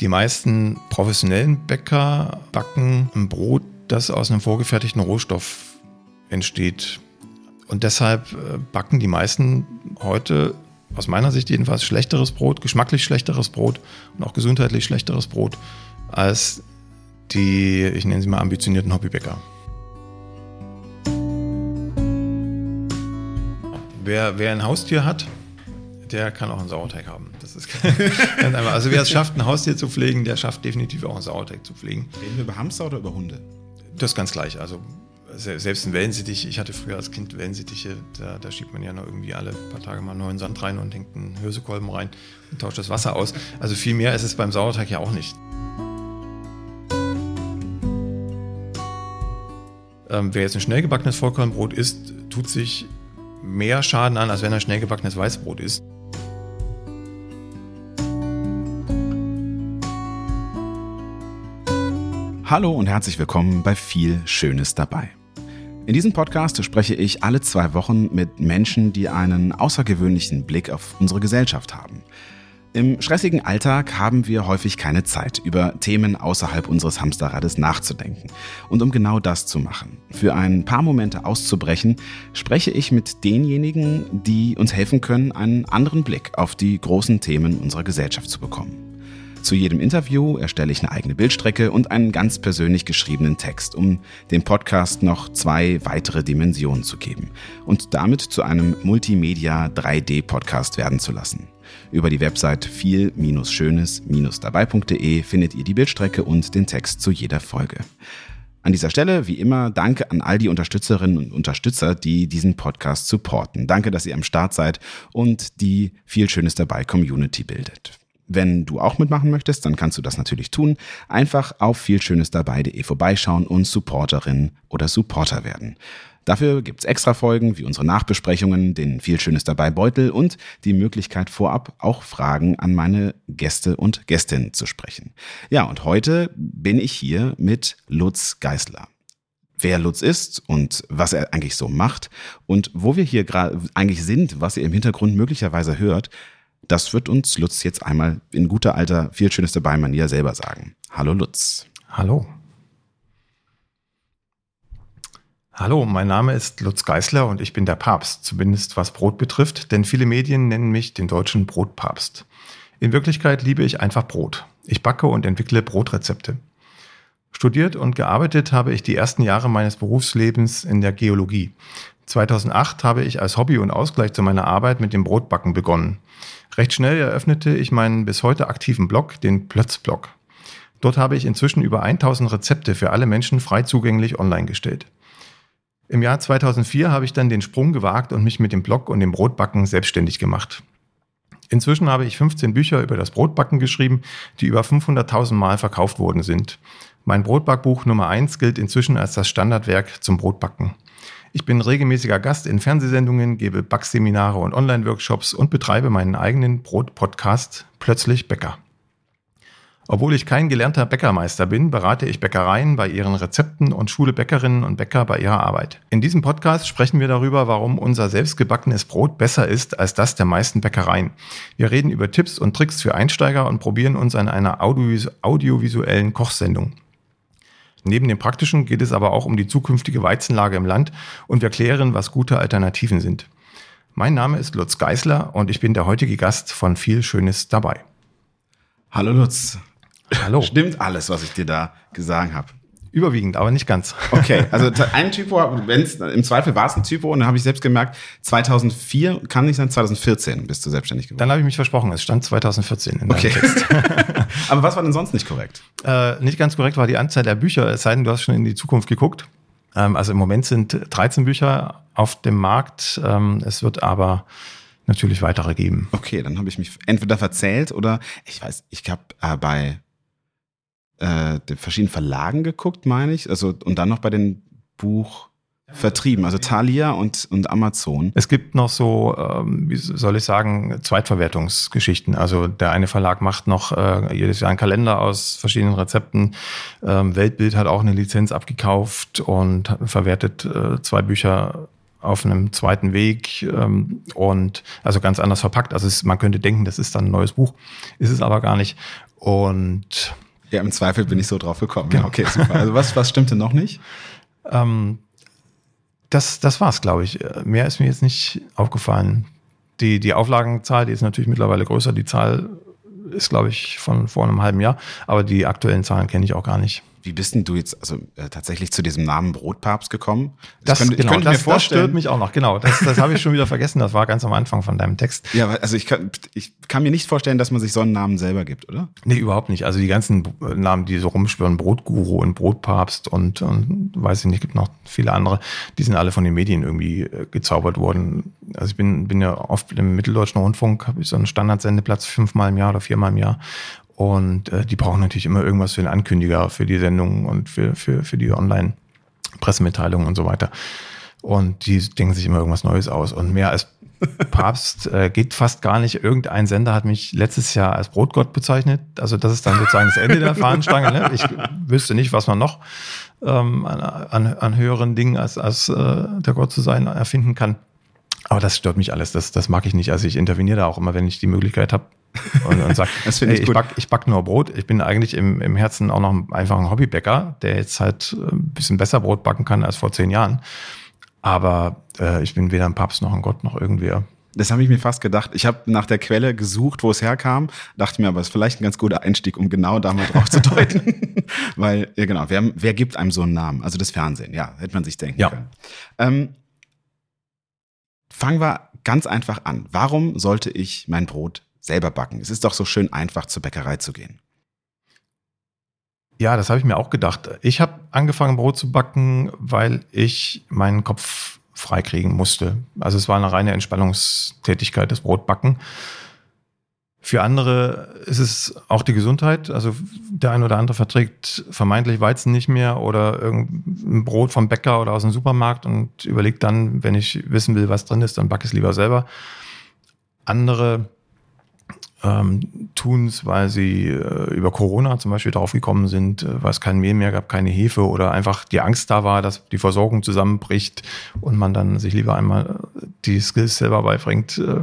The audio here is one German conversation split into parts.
Die meisten professionellen Bäcker backen ein Brot, das aus einem vorgefertigten Rohstoff entsteht. Und deshalb äh, backen die meisten heute aus meiner Sicht jedenfalls schlechteres Brot, geschmacklich schlechteres Brot und auch gesundheitlich schlechteres Brot als die, ich nenne sie mal ambitionierten Hobbybäcker. Wer, wer ein Haustier hat, der kann auch einen Sauerteig haben. Das ist ganz einfach. Also wer es schafft, ein Haustier zu pflegen, der schafft definitiv auch einen Sauerteig zu pflegen. Reden wir über Hamster oder über Hunde? Das ist ganz gleich. Also selbst ein Wellensittich, ich hatte früher als Kind Wellensittiche, da, da schiebt man ja noch irgendwie alle paar Tage mal neuen Sand rein und hängt einen Hirsekolben rein und tauscht das Wasser aus. Also viel mehr ist es beim Sauerteig ja auch nicht. Ähm, wer jetzt ein schnell gebackenes Vollkornbrot isst, tut sich mehr Schaden an, als wenn er schnell gebackenes Weißbrot isst. Hallo und herzlich willkommen bei viel Schönes dabei. In diesem Podcast spreche ich alle zwei Wochen mit Menschen, die einen außergewöhnlichen Blick auf unsere Gesellschaft haben. Im stressigen Alltag haben wir häufig keine Zeit, über Themen außerhalb unseres Hamsterrades nachzudenken. Und um genau das zu machen, für ein paar Momente auszubrechen, spreche ich mit denjenigen, die uns helfen können, einen anderen Blick auf die großen Themen unserer Gesellschaft zu bekommen. Zu jedem Interview erstelle ich eine eigene Bildstrecke und einen ganz persönlich geschriebenen Text, um dem Podcast noch zwei weitere Dimensionen zu geben und damit zu einem Multimedia 3D Podcast werden zu lassen. Über die Website viel-schönes-dabei.de findet ihr die Bildstrecke und den Text zu jeder Folge. An dieser Stelle, wie immer, danke an all die Unterstützerinnen und Unterstützer, die diesen Podcast supporten. Danke, dass ihr am Start seid und die viel Schönes dabei Community bildet. Wenn du auch mitmachen möchtest, dann kannst du das natürlich tun. Einfach auf vielschönesdabei.de vorbeischauen und Supporterin oder Supporter werden. Dafür gibt's extra Folgen wie unsere Nachbesprechungen, den viel Schönes dabei Beutel und die Möglichkeit vorab auch Fragen an meine Gäste und Gästinnen zu sprechen. Ja, und heute bin ich hier mit Lutz Geißler wer Lutz ist und was er eigentlich so macht und wo wir hier gerade eigentlich sind, was ihr im Hintergrund möglicherweise hört, das wird uns Lutz jetzt einmal in guter alter viel Schönes dabei Manier selber sagen. Hallo Lutz. Hallo. Hallo, mein Name ist Lutz Geißler und ich bin der Papst, zumindest was Brot betrifft, denn viele Medien nennen mich den deutschen Brotpapst. In Wirklichkeit liebe ich einfach Brot. Ich backe und entwickle Brotrezepte. Studiert und gearbeitet habe ich die ersten Jahre meines Berufslebens in der Geologie. 2008 habe ich als Hobby und Ausgleich zu meiner Arbeit mit dem Brotbacken begonnen. Recht schnell eröffnete ich meinen bis heute aktiven Blog, den Plötzblog. Dort habe ich inzwischen über 1000 Rezepte für alle Menschen frei zugänglich online gestellt. Im Jahr 2004 habe ich dann den Sprung gewagt und mich mit dem Blog und dem Brotbacken selbstständig gemacht. Inzwischen habe ich 15 Bücher über das Brotbacken geschrieben, die über 500.000 Mal verkauft worden sind. Mein Brotbackbuch Nummer 1 gilt inzwischen als das Standardwerk zum Brotbacken. Ich bin regelmäßiger Gast in Fernsehsendungen, gebe Backseminare und Online-Workshops und betreibe meinen eigenen Brot-Podcast Plötzlich Bäcker. Obwohl ich kein gelernter Bäckermeister bin, berate ich Bäckereien bei ihren Rezepten und schule Bäckerinnen und Bäcker bei ihrer Arbeit. In diesem Podcast sprechen wir darüber, warum unser selbstgebackenes Brot besser ist als das der meisten Bäckereien. Wir reden über Tipps und Tricks für Einsteiger und probieren uns an einer audiovisuellen Kochsendung. Neben dem Praktischen geht es aber auch um die zukünftige Weizenlage im Land und wir klären, was gute Alternativen sind. Mein Name ist Lutz Geißler und ich bin der heutige Gast von viel Schönes dabei. Hallo Lutz. Hallo. Stimmt alles, was ich dir da gesagt habe? Überwiegend, aber nicht ganz. Okay, also ein Typo, wenn's, im Zweifel war es ein Typo und dann habe ich selbst gemerkt, 2004 kann nicht sein, 2014 bist du selbstständig geworden. Dann habe ich mich versprochen, es stand 2014 in okay. Text. aber was war denn sonst nicht korrekt? Äh, nicht ganz korrekt war die Anzahl der Bücher, es sei denn, du hast schon in die Zukunft geguckt. Ähm, also im Moment sind 13 Bücher auf dem Markt, ähm, es wird aber natürlich weitere geben. Okay, dann habe ich mich entweder verzählt oder ich weiß, ich habe äh, bei äh, den verschiedenen Verlagen geguckt, meine ich. Also, und dann noch bei den Buch vertrieben, also Thalia und, und Amazon. Es gibt noch so, ähm, wie soll ich sagen, Zweitverwertungsgeschichten. Also der eine Verlag macht noch äh, jedes Jahr einen Kalender aus verschiedenen Rezepten. Ähm, Weltbild hat auch eine Lizenz abgekauft und verwertet äh, zwei Bücher auf einem zweiten Weg ähm, und also ganz anders verpackt. Also es, man könnte denken, das ist dann ein neues Buch, ist es aber gar nicht. Und ja, im Zweifel bin ich so drauf gekommen. Genau. Ja, okay, super. Also was, was stimmte noch nicht? Ähm, das, das war's, glaube ich. Mehr ist mir jetzt nicht aufgefallen. Die, die Auflagenzahl, die ist natürlich mittlerweile größer. Die Zahl ist, glaube ich, von vor einem halben Jahr. Aber die aktuellen Zahlen kenne ich auch gar nicht. Wie bist denn du jetzt also äh, tatsächlich zu diesem Namen Brotpapst gekommen? Das, das, könnte, genau, ich das, mir das stört mich auch noch. Genau, das, das habe ich schon wieder vergessen. Das war ganz am Anfang von deinem Text. Ja, also ich kann, ich kann mir nicht vorstellen, dass man sich so einen Namen selber gibt, oder? Nee, überhaupt nicht. Also die ganzen Namen, die so rumspüren, Brotguru und Brotpapst und, und weiß ich nicht, gibt noch viele andere, die sind alle von den Medien irgendwie äh, gezaubert worden. Also ich bin, bin ja oft im Mitteldeutschen Rundfunk, habe ich so einen Standardsendeplatz fünfmal im Jahr oder viermal im Jahr. Und äh, die brauchen natürlich immer irgendwas für den Ankündiger, für die Sendungen und für, für, für die Online-Pressemitteilungen und so weiter. Und die denken sich immer irgendwas Neues aus. Und mehr als Papst äh, geht fast gar nicht. Irgendein Sender hat mich letztes Jahr als Brotgott bezeichnet. Also das ist dann sozusagen das Ende der Fahnenstange. Ne? Ich wüsste nicht, was man noch ähm, an, an, an höheren Dingen als, als äh, der Gott zu sein erfinden kann. Aber das stört mich alles. Das, das mag ich nicht. Also ich interveniere da auch immer, wenn ich die Möglichkeit habe, und, und sagt, das ey, ich, ich, back, ich back nur Brot. Ich bin eigentlich im, im Herzen auch noch einfach ein Hobbybäcker, der jetzt halt äh, ein bisschen besser Brot backen kann als vor zehn Jahren. Aber äh, ich bin weder ein Papst noch ein Gott noch irgendwer. Das habe ich mir fast gedacht. Ich habe nach der Quelle gesucht, wo es herkam, dachte mir, aber es ist vielleicht ein ganz guter Einstieg, um genau da mal drauf zu deuten. Weil, ja genau, wer, wer gibt einem so einen Namen? Also das Fernsehen, ja, hätte man sich denken ja. können. Ähm, fangen wir ganz einfach an. Warum sollte ich mein Brot selber backen. Es ist doch so schön einfach zur Bäckerei zu gehen. Ja, das habe ich mir auch gedacht. Ich habe angefangen, Brot zu backen, weil ich meinen Kopf freikriegen musste. Also es war eine reine Entspannungstätigkeit, das Brotbacken. Für andere ist es auch die Gesundheit. Also der eine oder andere verträgt vermeintlich Weizen nicht mehr oder irgendein Brot vom Bäcker oder aus dem Supermarkt und überlegt dann, wenn ich wissen will, was drin ist, dann backe ich es lieber selber. Andere ähm, tun es, weil sie äh, über Corona zum Beispiel draufgekommen sind, äh, weil es kein Mehl mehr gab, keine Hefe oder einfach die Angst da war, dass die Versorgung zusammenbricht und man dann sich lieber einmal äh, die Skills selber beibringt, äh,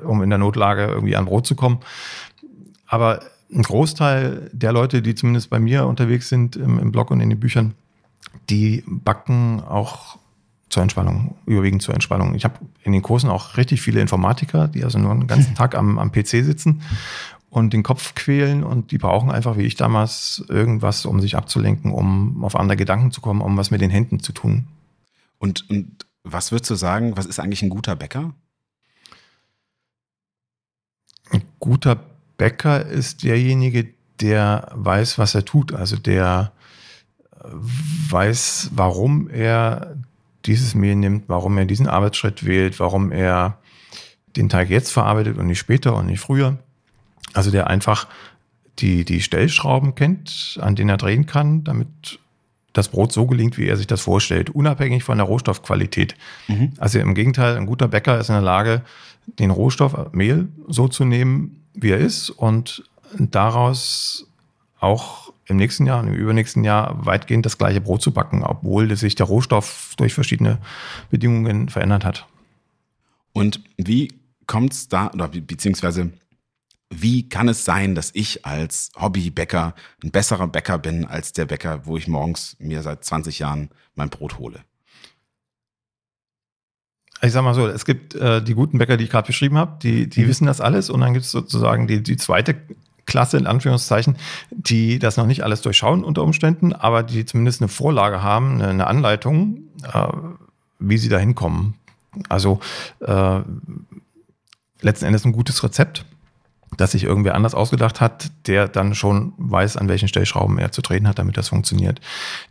um in der Notlage irgendwie an Brot zu kommen. Aber ein Großteil der Leute, die zumindest bei mir unterwegs sind im, im Blog und in den Büchern, die backen auch zur Entspannung, überwiegend zur Entspannung. Ich habe in den Kursen auch richtig viele Informatiker, die also nur einen ganzen Tag am, am PC sitzen und den Kopf quälen und die brauchen einfach, wie ich damals, irgendwas, um sich abzulenken, um auf andere Gedanken zu kommen, um was mit den Händen zu tun. Und, und was würdest du sagen, was ist eigentlich ein guter Bäcker? Ein guter Bäcker ist derjenige, der weiß, was er tut, also der weiß, warum er dieses Mehl nimmt, warum er diesen Arbeitsschritt wählt, warum er den Teig jetzt verarbeitet und nicht später und nicht früher. Also der einfach die, die Stellschrauben kennt, an denen er drehen kann, damit das Brot so gelingt, wie er sich das vorstellt, unabhängig von der Rohstoffqualität. Mhm. Also im Gegenteil, ein guter Bäcker ist in der Lage, den Rohstoff Mehl so zu nehmen, wie er ist und daraus auch im nächsten Jahr und im übernächsten Jahr weitgehend das gleiche Brot zu backen, obwohl sich der Rohstoff durch verschiedene Bedingungen verändert hat. Und wie kommt es da, oder beziehungsweise wie kann es sein, dass ich als Hobbybäcker ein besserer Bäcker bin als der Bäcker, wo ich morgens mir seit 20 Jahren mein Brot hole? Ich sag mal so, es gibt äh, die guten Bäcker, die ich gerade beschrieben habe, die, die mhm. wissen das alles und dann gibt es sozusagen die, die zweite Klasse in Anführungszeichen, die das noch nicht alles durchschauen unter Umständen, aber die zumindest eine Vorlage haben, eine Anleitung, äh, wie sie da hinkommen. Also äh, letzten Endes ein gutes Rezept, das sich irgendwer anders ausgedacht hat, der dann schon weiß, an welchen Stellschrauben er zu drehen hat, damit das funktioniert.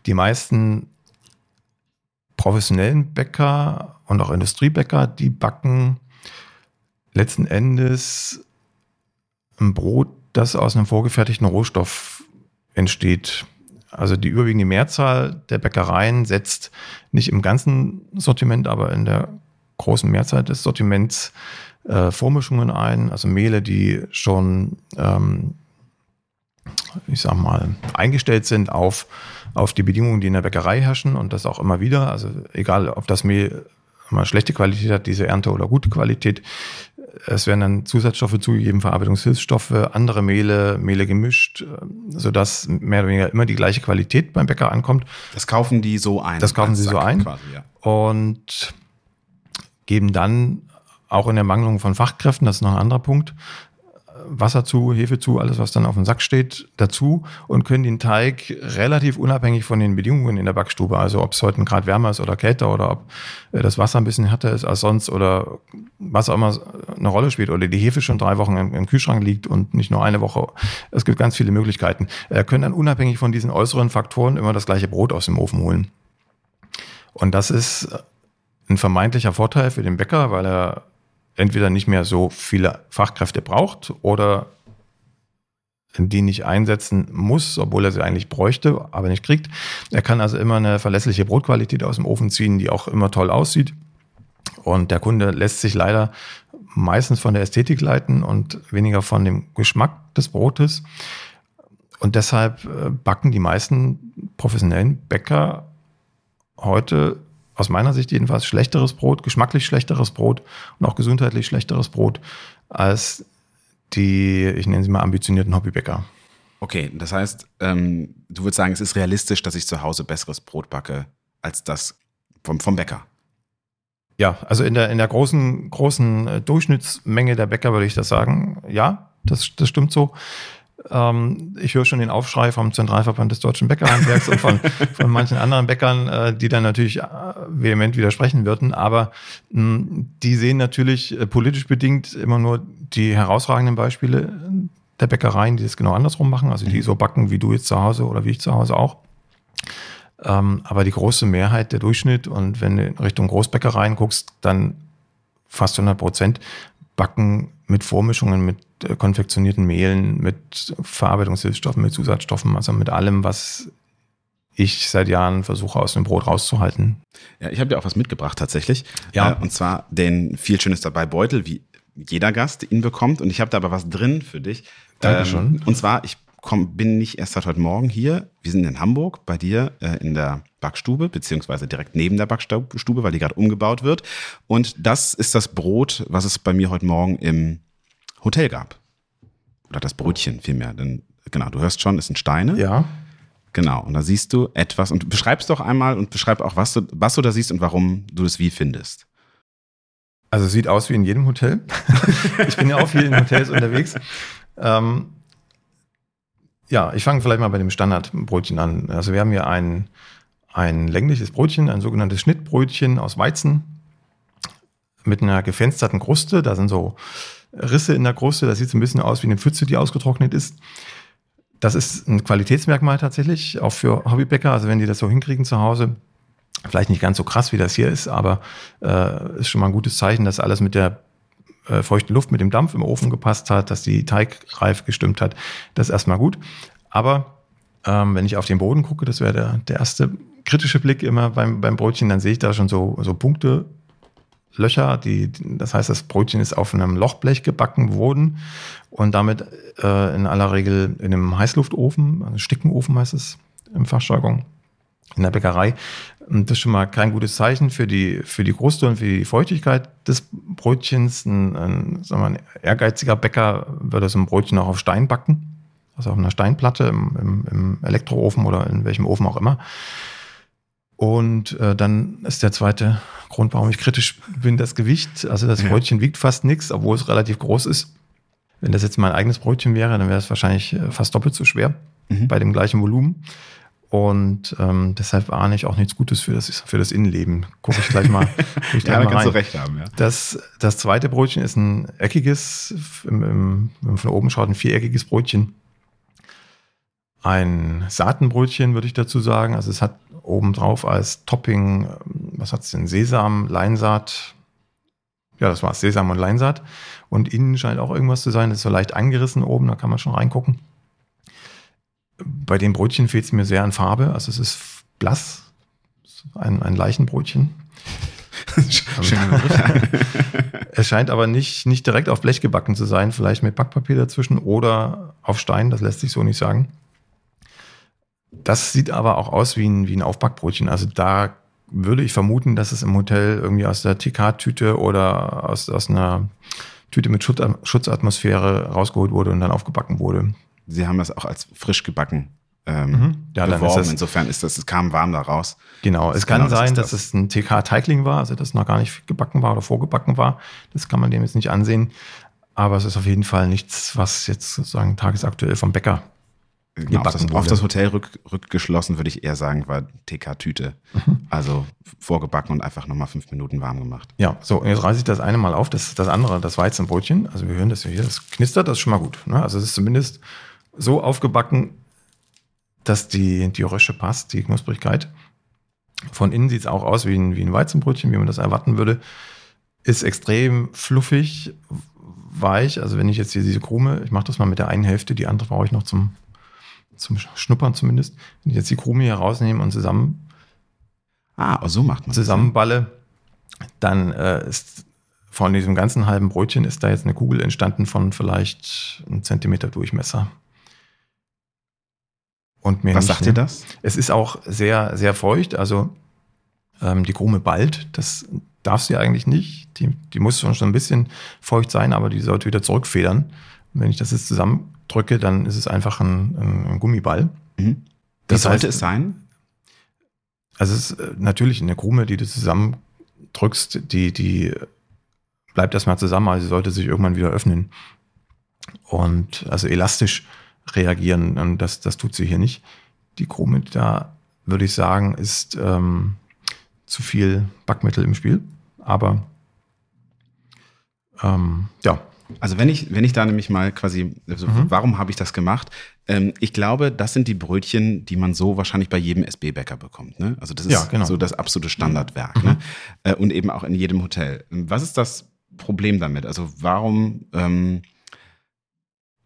Die meisten professionellen Bäcker und auch Industriebäcker, die backen letzten Endes ein Brot das aus einem vorgefertigten Rohstoff entsteht. Also die überwiegende Mehrzahl der Bäckereien setzt nicht im ganzen Sortiment, aber in der großen Mehrzahl des Sortiments äh, Vormischungen ein, also Mehle, die schon, ähm, ich sag mal, eingestellt sind auf, auf die Bedingungen, die in der Bäckerei herrschen und das auch immer wieder. Also egal, ob das Mehl mal schlechte Qualität hat, diese Ernte oder gute Qualität. Es werden dann Zusatzstoffe zugegeben, Verarbeitungshilfsstoffe, andere Mehle, Mehle gemischt, sodass mehr oder weniger immer die gleiche Qualität beim Bäcker ankommt. Das kaufen die so ein. Das kaufen sie so ein. Quasi, ja. Und geben dann auch in der Mangelung von Fachkräften, das ist noch ein anderer Punkt, Wasser zu, Hefe zu, alles, was dann auf dem Sack steht, dazu und können den Teig relativ unabhängig von den Bedingungen in der Backstube, also ob es heute ein Grad wärmer ist oder kälter oder ob äh, das Wasser ein bisschen härter ist als sonst oder was auch immer eine Rolle spielt oder die Hefe schon drei Wochen im, Kühlschrank liegt und nicht nur eine Woche. Es gibt ganz viele Möglichkeiten. Er können dann unabhängig von diesen äußeren Faktoren immer das gleiche Brot aus dem Ofen holen. Und das ist ein vermeintlicher Vorteil für den Bäcker, weil er entweder nicht mehr so viele Fachkräfte braucht oder die nicht einsetzen muss, obwohl er sie eigentlich bräuchte, aber nicht kriegt. Er kann also immer eine verlässliche Brotqualität aus dem Ofen ziehen, die auch immer toll aussieht. Und der Kunde lässt sich leider meistens von der Ästhetik leiten und weniger von dem Geschmack des Brotes. Und deshalb äh, backen die meisten professionellen Bäcker heute aus meiner Sicht jedenfalls schlechteres Brot, geschmacklich schlechteres Brot und auch gesundheitlich schlechteres Brot als die, ich nenne sie mal, ambitionierten Hobbybäcker. Okay, das heißt, ähm, du würdest sagen, es ist realistisch, dass ich zu Hause besseres Brot backe als das vom, vom Bäcker. Ja, also in der, in der großen, großen äh, Durchschnittsmenge der Bäcker würde ich das sagen. Ja, das, das stimmt so. Ähm, ich höre schon den Aufschrei vom Zentralverband des deutschen Bäckerhandwerks und von, von manchen anderen Bäckern, äh, die dann natürlich äh, vehement widersprechen würden. Aber mh, die sehen natürlich äh, politisch bedingt immer nur die herausragenden Beispiele der Bäckereien, die das genau andersrum machen, also die mhm. so backen wie du jetzt zu Hause oder wie ich zu Hause auch. Ähm, aber die große Mehrheit, der Durchschnitt, und wenn du in Richtung Großbäckereien guckst, dann fast 100 Prozent backen mit Vormischungen, mit äh, konfektionierten Mehlen, mit Verarbeitungshilfsstoffen, mit Zusatzstoffen, also mit allem, was ich seit Jahren versuche aus dem Brot rauszuhalten. Ja, ich habe dir auch was mitgebracht tatsächlich. Ja. Äh, und zwar den viel Schönes dabei Beutel, wie jeder Gast ihn bekommt. Und ich habe da aber was drin für dich. Dankeschön. Ähm, und zwar, ich komm, bin nicht erst seit heute Morgen hier. Wir sind in Hamburg bei dir äh, in der Backstube, beziehungsweise direkt neben der Backstube, weil die gerade umgebaut wird. Und das ist das Brot, was es bei mir heute Morgen im Hotel gab. Oder das Brötchen vielmehr. Denn genau, du hörst schon, es sind Steine. Ja. Genau, und da siehst du etwas und beschreibst doch einmal und beschreib auch, was du, was du da siehst und warum du das wie findest. Also es sieht aus wie in jedem Hotel. ich bin ja auch viel in Hotels unterwegs. Ähm, ja, ich fange vielleicht mal bei dem Standardbrötchen an. Also wir haben hier ein, ein längliches Brötchen, ein sogenanntes Schnittbrötchen aus Weizen mit einer gefensterten Kruste. Da sind so Risse in der Kruste. Das sieht so ein bisschen aus wie eine Pfütze, die ausgetrocknet ist. Das ist ein Qualitätsmerkmal tatsächlich, auch für Hobbybäcker. Also wenn die das so hinkriegen zu Hause, vielleicht nicht ganz so krass, wie das hier ist, aber äh, ist schon mal ein gutes Zeichen, dass alles mit der äh, feuchten Luft, mit dem Dampf im Ofen gepasst hat, dass die Teigreif gestimmt hat. Das ist erstmal gut. Aber ähm, wenn ich auf den Boden gucke, das wäre der, der erste kritische Blick immer beim, beim Brötchen, dann sehe ich da schon so, so Punkte Löcher. Die, das heißt, das Brötchen ist auf einem Lochblech gebacken worden und damit äh, in aller Regel in einem Heißluftofen, also Stickenofen heißt es im Fachjargon, in der Bäckerei. Und das ist schon mal kein gutes Zeichen für die, für die Kruste und für die Feuchtigkeit des Brötchens. Ein, ein, sagen wir, ein ehrgeiziger Bäcker würde so ein Brötchen auch auf Stein backen, also auf einer Steinplatte im, im, im Elektroofen oder in welchem Ofen auch immer. Und äh, dann ist der zweite Grund, warum ich kritisch bin, das Gewicht. Also das Brötchen wiegt fast nichts, obwohl es relativ groß ist. Wenn das jetzt mein eigenes Brötchen wäre, dann wäre es wahrscheinlich äh, fast doppelt so schwer mhm. bei dem gleichen Volumen. Und ähm, deshalb ahne ich auch nichts Gutes für das, für das Innenleben. Gucke ich gleich mal. ich ja, da kannst rein. du recht haben, ja. Das, das zweite Brötchen ist ein eckiges, im, im, wenn man von oben schaut, ein viereckiges Brötchen. Ein Saatenbrötchen, würde ich dazu sagen. Also es hat obendrauf als Topping, ähm, was hat es denn? Sesam, Leinsaat. Ja, das war es, Sesam und Leinsaat. Und innen scheint auch irgendwas zu sein. Das ist so leicht angerissen oben, da kann man schon reingucken. Bei dem Brötchen fehlt es mir sehr an Farbe. Also es ist blass, ein, ein Leichenbrötchen. es scheint aber nicht, nicht direkt auf Blech gebacken zu sein, vielleicht mit Backpapier dazwischen oder auf Stein, das lässt sich so nicht sagen. Das sieht aber auch aus wie ein, wie ein Aufbackbrötchen. Also da würde ich vermuten, dass es im Hotel irgendwie aus der TK-Tüte oder aus, aus einer Tüte mit Schutzatmosphäre rausgeholt wurde und dann aufgebacken wurde. Sie haben das auch als frisch gebacken ähm, mhm. ja, beworben. Ist Insofern ist das, es kam warm da raus. Genau, es kann genau, sein, das dass es ein TK-Teigling war, also das noch gar nicht gebacken war oder vorgebacken war. Das kann man dem jetzt nicht ansehen. Aber es ist auf jeden Fall nichts, was jetzt sozusagen tagesaktuell vom Bäcker Genau, auf, das, auf, das, Hotel rück, rückgeschlossen, würde ich eher sagen, war TK-Tüte. Mhm. Also vorgebacken und einfach nochmal fünf Minuten warm gemacht. Ja, so, jetzt reiße ich das eine mal auf, das, das andere, das Weizenbrötchen. Also wir hören das hier, das knistert, das ist schon mal gut. Ne? Also es ist zumindest so aufgebacken, dass die, die Rösche passt, die Knusprigkeit. Von innen sieht es auch aus wie ein, wie ein Weizenbrötchen, wie man das erwarten würde. Ist extrem fluffig, weich. Also wenn ich jetzt hier diese Krume, ich mache das mal mit der einen Hälfte, die andere brauche ich noch zum zum Schnuppern zumindest, wenn ich jetzt die Krume hier rausnehme und zusammen ah, so macht man zusammenballe, dann äh, ist von diesem ganzen halben Brötchen ist da jetzt eine Kugel entstanden von vielleicht einem Zentimeter Durchmesser. Und mehr Was nicht, sagt ne? ihr das? Es ist auch sehr, sehr feucht. Also ähm, die Krume ballt. Das darf sie eigentlich nicht. Die, die muss schon, schon ein bisschen feucht sein, aber die sollte wieder zurückfedern. Und wenn ich das jetzt zusammen drücke, dann ist es einfach ein, ein Gummiball. Mhm. Wie sollte heißt, es sein? Also es ist äh, natürlich eine Krume, die du zusammendrückst, die, die bleibt erstmal zusammen, also sie sollte sich irgendwann wieder öffnen. Und also elastisch reagieren, und das, das tut sie hier nicht. Die Krume, da würde ich sagen, ist ähm, zu viel Backmittel im Spiel. Aber ähm, ja, also wenn ich, wenn ich da nämlich mal quasi, also mhm. warum habe ich das gemacht? Ähm, ich glaube, das sind die Brötchen, die man so wahrscheinlich bei jedem SB-Bäcker bekommt. Ne? Also das ist ja, genau. so das absolute Standardwerk. Mhm. Ne? Äh, und eben auch in jedem Hotel. Was ist das Problem damit? Also warum ähm,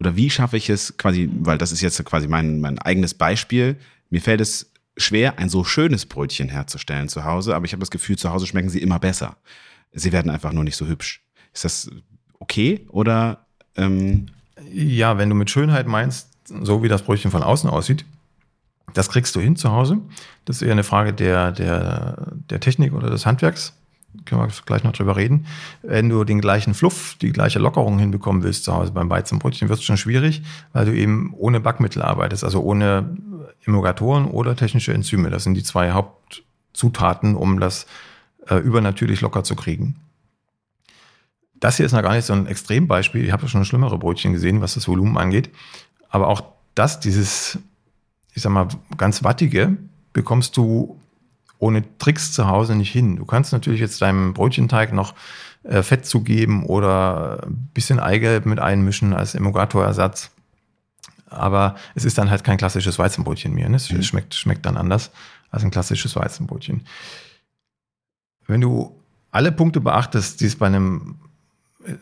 oder wie schaffe ich es quasi, weil das ist jetzt quasi mein, mein eigenes Beispiel, mir fällt es schwer, ein so schönes Brötchen herzustellen zu Hause, aber ich habe das Gefühl, zu Hause schmecken sie immer besser. Sie werden einfach nur nicht so hübsch. Ist das okay oder? Ähm ja, wenn du mit Schönheit meinst, so wie das Brötchen von außen aussieht, das kriegst du hin zu Hause. Das ist eher eine Frage der, der, der Technik oder des Handwerks. Können wir gleich noch drüber reden. Wenn du den gleichen Fluff, die gleiche Lockerung hinbekommen willst zu Hause beim Weizenbrötchen, wird es schon schwierig, weil du eben ohne Backmittel arbeitest, also ohne Emulgatoren oder technische Enzyme. Das sind die zwei Hauptzutaten, um das äh, übernatürlich locker zu kriegen. Das hier ist noch gar nicht so ein Extrembeispiel. Ich habe schon schlimmere Brötchen gesehen, was das Volumen angeht. Aber auch das, dieses, ich sag mal, ganz wattige, bekommst du ohne Tricks zu Hause nicht hin. Du kannst natürlich jetzt deinem Brötchenteig noch äh, Fett zugeben oder ein bisschen Eigelb mit einmischen als Emulgatorersatz. Aber es ist dann halt kein klassisches Weizenbrötchen mehr. Ne? Es mhm. schmeckt, schmeckt dann anders als ein klassisches Weizenbrötchen. Wenn du alle Punkte beachtest, die es bei einem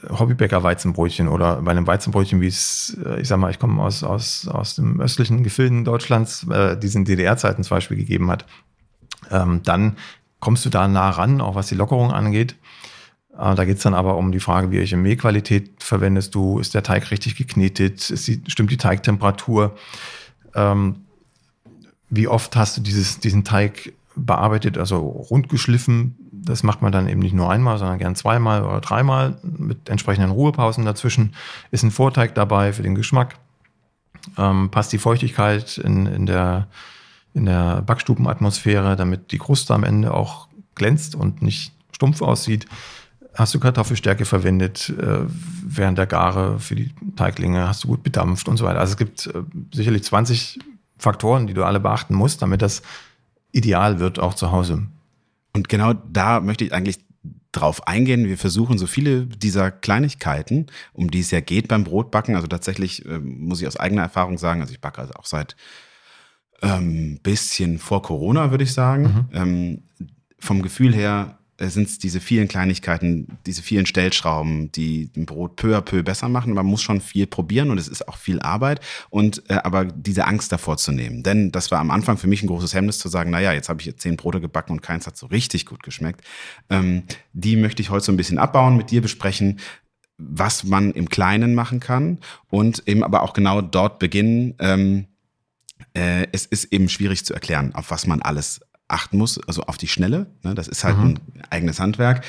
Hobbybäcker Weizenbrötchen oder bei einem Weizenbrötchen, wie es, äh, ich sag mal, ich komme aus, aus, aus dem östlichen Gefilden Deutschlands, äh, die es in DDR-Zeiten zum Beispiel gegeben hat, ähm, dann kommst du da nah ran, auch was die Lockerung angeht. Äh, da geht's dann aber um die Frage, welche Mehlqualität verwendest du? Ist der Teig richtig geknetet? Ist die, stimmt die Teigtemperatur? Ähm, wie oft hast du dieses, diesen Teig bearbeitet, also rundgeschliffen. Das macht man dann eben nicht nur einmal, sondern gern zweimal oder dreimal mit entsprechenden Ruhepausen dazwischen. Ist ein Vorteig dabei für den Geschmack. Ähm, passt die Feuchtigkeit in, in, der, in der Backstubenatmosphäre, damit die Kruste am Ende auch glänzt und nicht stumpf aussieht. Hast du Kartoffelstärke verwendet äh, während der Gare für die Teiglinge? Hast du gut bedampft und so weiter? Also es gibt äh, sicherlich 20 Faktoren, die du alle beachten musst, damit das ideal wird, auch zu Hause. Und genau da möchte ich eigentlich drauf eingehen. Wir versuchen so viele dieser Kleinigkeiten, um die es ja geht beim Brotbacken. Also tatsächlich äh, muss ich aus eigener Erfahrung sagen, also ich backe also auch seit ähm, bisschen vor Corona, würde ich sagen. Mhm. Ähm, vom Gefühl her äh, sind es diese vielen Kleinigkeiten, diese vielen Stellschrauben, die ein Brot peu à peu besser machen. Man muss schon viel probieren und es ist auch viel Arbeit. Und äh, aber diese Angst davor zu nehmen, denn das war am Anfang für mich ein großes Hemmnis zu sagen, naja, jetzt habe ich zehn Brote gebacken und keins hat so richtig gut geschmeckt. Ähm, die möchte ich heute so ein bisschen abbauen, mit dir besprechen was man im Kleinen machen kann und eben aber auch genau dort beginnen. Ähm, äh, es ist eben schwierig zu erklären, auf was man alles achten muss, also auf die Schnelle. Ne? Das ist halt mhm. ein eigenes Handwerk.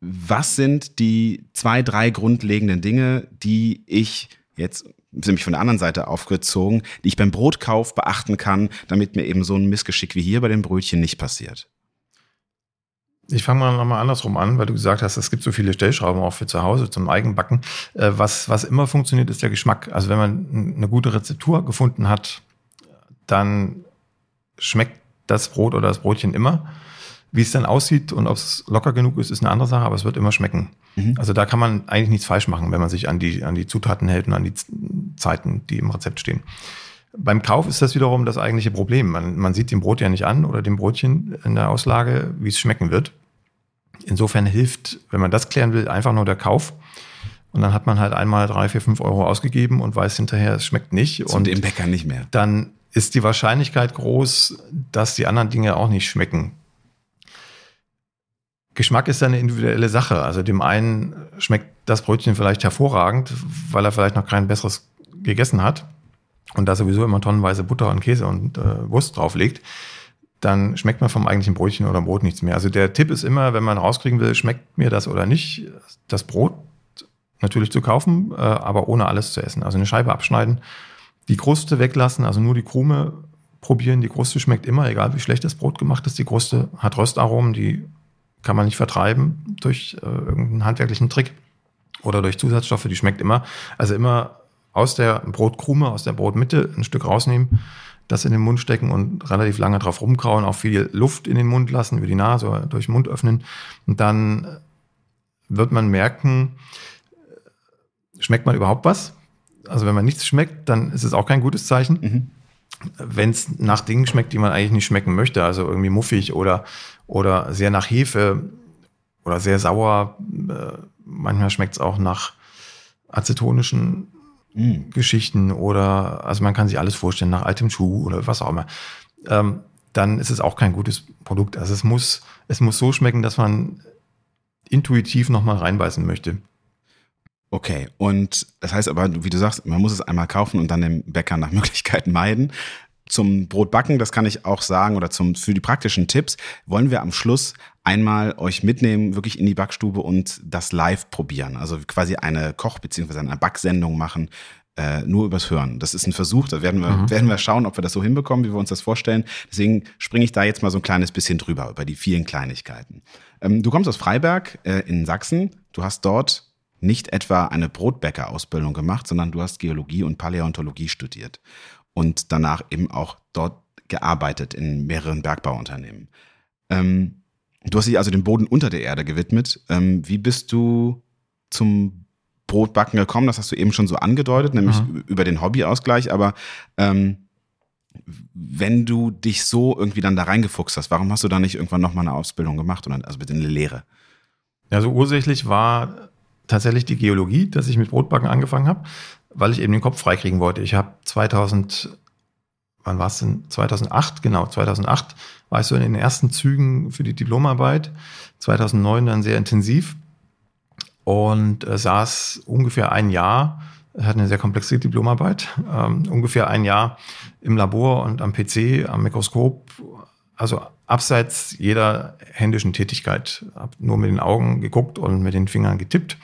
Was sind die zwei, drei grundlegenden Dinge, die ich jetzt nämlich von der anderen Seite aufgezogen, die ich beim Brotkauf beachten kann, damit mir eben so ein Missgeschick wie hier bei den Brötchen nicht passiert? Ich fange mal nochmal andersrum an, weil du gesagt hast, es gibt so viele Stellschrauben auch für zu Hause zum Eigenbacken. Äh, was, was immer funktioniert, ist der Geschmack. Also wenn man eine gute Rezeptur gefunden hat, dann schmeckt das Brot oder das Brotchen immer. Wie es dann aussieht und ob es locker genug ist, ist eine andere Sache, aber es wird immer schmecken. Mhm. Also da kann man eigentlich nichts falsch machen, wenn man sich an die, an die Zutaten hält und an die Zeiten, die im Rezept stehen. Beim Kauf ist das wiederum das eigentliche Problem. Man, man sieht dem Brot ja nicht an oder dem Brotchen in der Auslage, wie es schmecken wird. Insofern hilft, wenn man das klären will, einfach nur der Kauf. Und dann hat man halt einmal drei, vier, fünf Euro ausgegeben und weiß hinterher, es schmeckt nicht. Zu und dem Bäcker nicht mehr. Dann ist die Wahrscheinlichkeit groß, dass die anderen Dinge auch nicht schmecken. Geschmack ist eine individuelle Sache. Also dem einen schmeckt das Brötchen vielleicht hervorragend, weil er vielleicht noch kein besseres gegessen hat und da sowieso immer tonnenweise Butter und Käse und äh, Wurst drauflegt dann schmeckt man vom eigentlichen Brötchen oder Brot nichts mehr. Also der Tipp ist immer, wenn man rauskriegen will, schmeckt mir das oder nicht, das Brot natürlich zu kaufen, äh, aber ohne alles zu essen. Also eine Scheibe abschneiden, die Kruste weglassen, also nur die Krume probieren. Die Kruste schmeckt immer, egal wie schlecht das Brot gemacht ist. Die Kruste hat Röstaromen, die kann man nicht vertreiben durch äh, irgendeinen handwerklichen Trick oder durch Zusatzstoffe, die schmeckt immer. Also immer aus der Brotkrume, aus der Brotmitte ein Stück rausnehmen das in den Mund stecken und relativ lange drauf rumkauen, auch viel Luft in den Mund lassen, über die Nase oder durch den Mund öffnen. Und dann wird man merken, schmeckt man überhaupt was? Also wenn man nichts schmeckt, dann ist es auch kein gutes Zeichen. Mhm. Wenn es nach Dingen schmeckt, die man eigentlich nicht schmecken möchte, also irgendwie muffig oder, oder sehr nach Hefe oder sehr sauer, äh, manchmal schmeckt es auch nach acetonischen mhm. Geschichten oder, also man kann sich alles vorstellen, nach altem Schuh oder was auch immer, ähm, dann ist es auch kein gutes Produkt. Also es muss, es muss so schmecken, dass man intuitiv nochmal reinbeißen möchte. Okay, und das heißt aber, wie du sagst, man muss es einmal kaufen und dann den Bäcker nach Möglichkeit meiden. Zum Brotbacken, das kann ich auch sagen, oder zum, für die praktischen Tipps, wollen wir am Schluss einmal euch mitnehmen, wirklich in die Backstube und das live probieren. Also quasi eine Koch- bzw. eine Backsendung machen, äh, nur übers Hören. Das ist ein Versuch, da werden wir, mhm. werden wir schauen, ob wir das so hinbekommen, wie wir uns das vorstellen. Deswegen springe ich da jetzt mal so ein kleines bisschen drüber, über die vielen Kleinigkeiten. Ähm, du kommst aus Freiberg äh, in Sachsen. Du hast dort nicht etwa eine Brotbäcker-Ausbildung gemacht, sondern du hast Geologie und Paläontologie studiert und danach eben auch dort gearbeitet in mehreren Bergbauunternehmen. Ähm, du hast dich also dem Boden unter der Erde gewidmet. Ähm, wie bist du zum Brotbacken gekommen? Das hast du eben schon so angedeutet, nämlich mhm. über den Hobbyausgleich. Aber ähm, wenn du dich so irgendwie dann da reingefuchst hast, warum hast du da nicht irgendwann nochmal eine Ausbildung gemacht oder also bitte eine Lehre? Also ursächlich war tatsächlich die Geologie, dass ich mit Brotbacken angefangen habe weil ich eben den Kopf freikriegen wollte. Ich habe 2000, wann war es denn? 2008, genau, 2008 war ich so in den ersten Zügen für die Diplomarbeit. 2009 dann sehr intensiv und äh, saß ungefähr ein Jahr, hatte eine sehr komplexe Diplomarbeit, ähm, ungefähr ein Jahr im Labor und am PC, am Mikroskop, also abseits jeder händischen Tätigkeit, habe nur mit den Augen geguckt und mit den Fingern getippt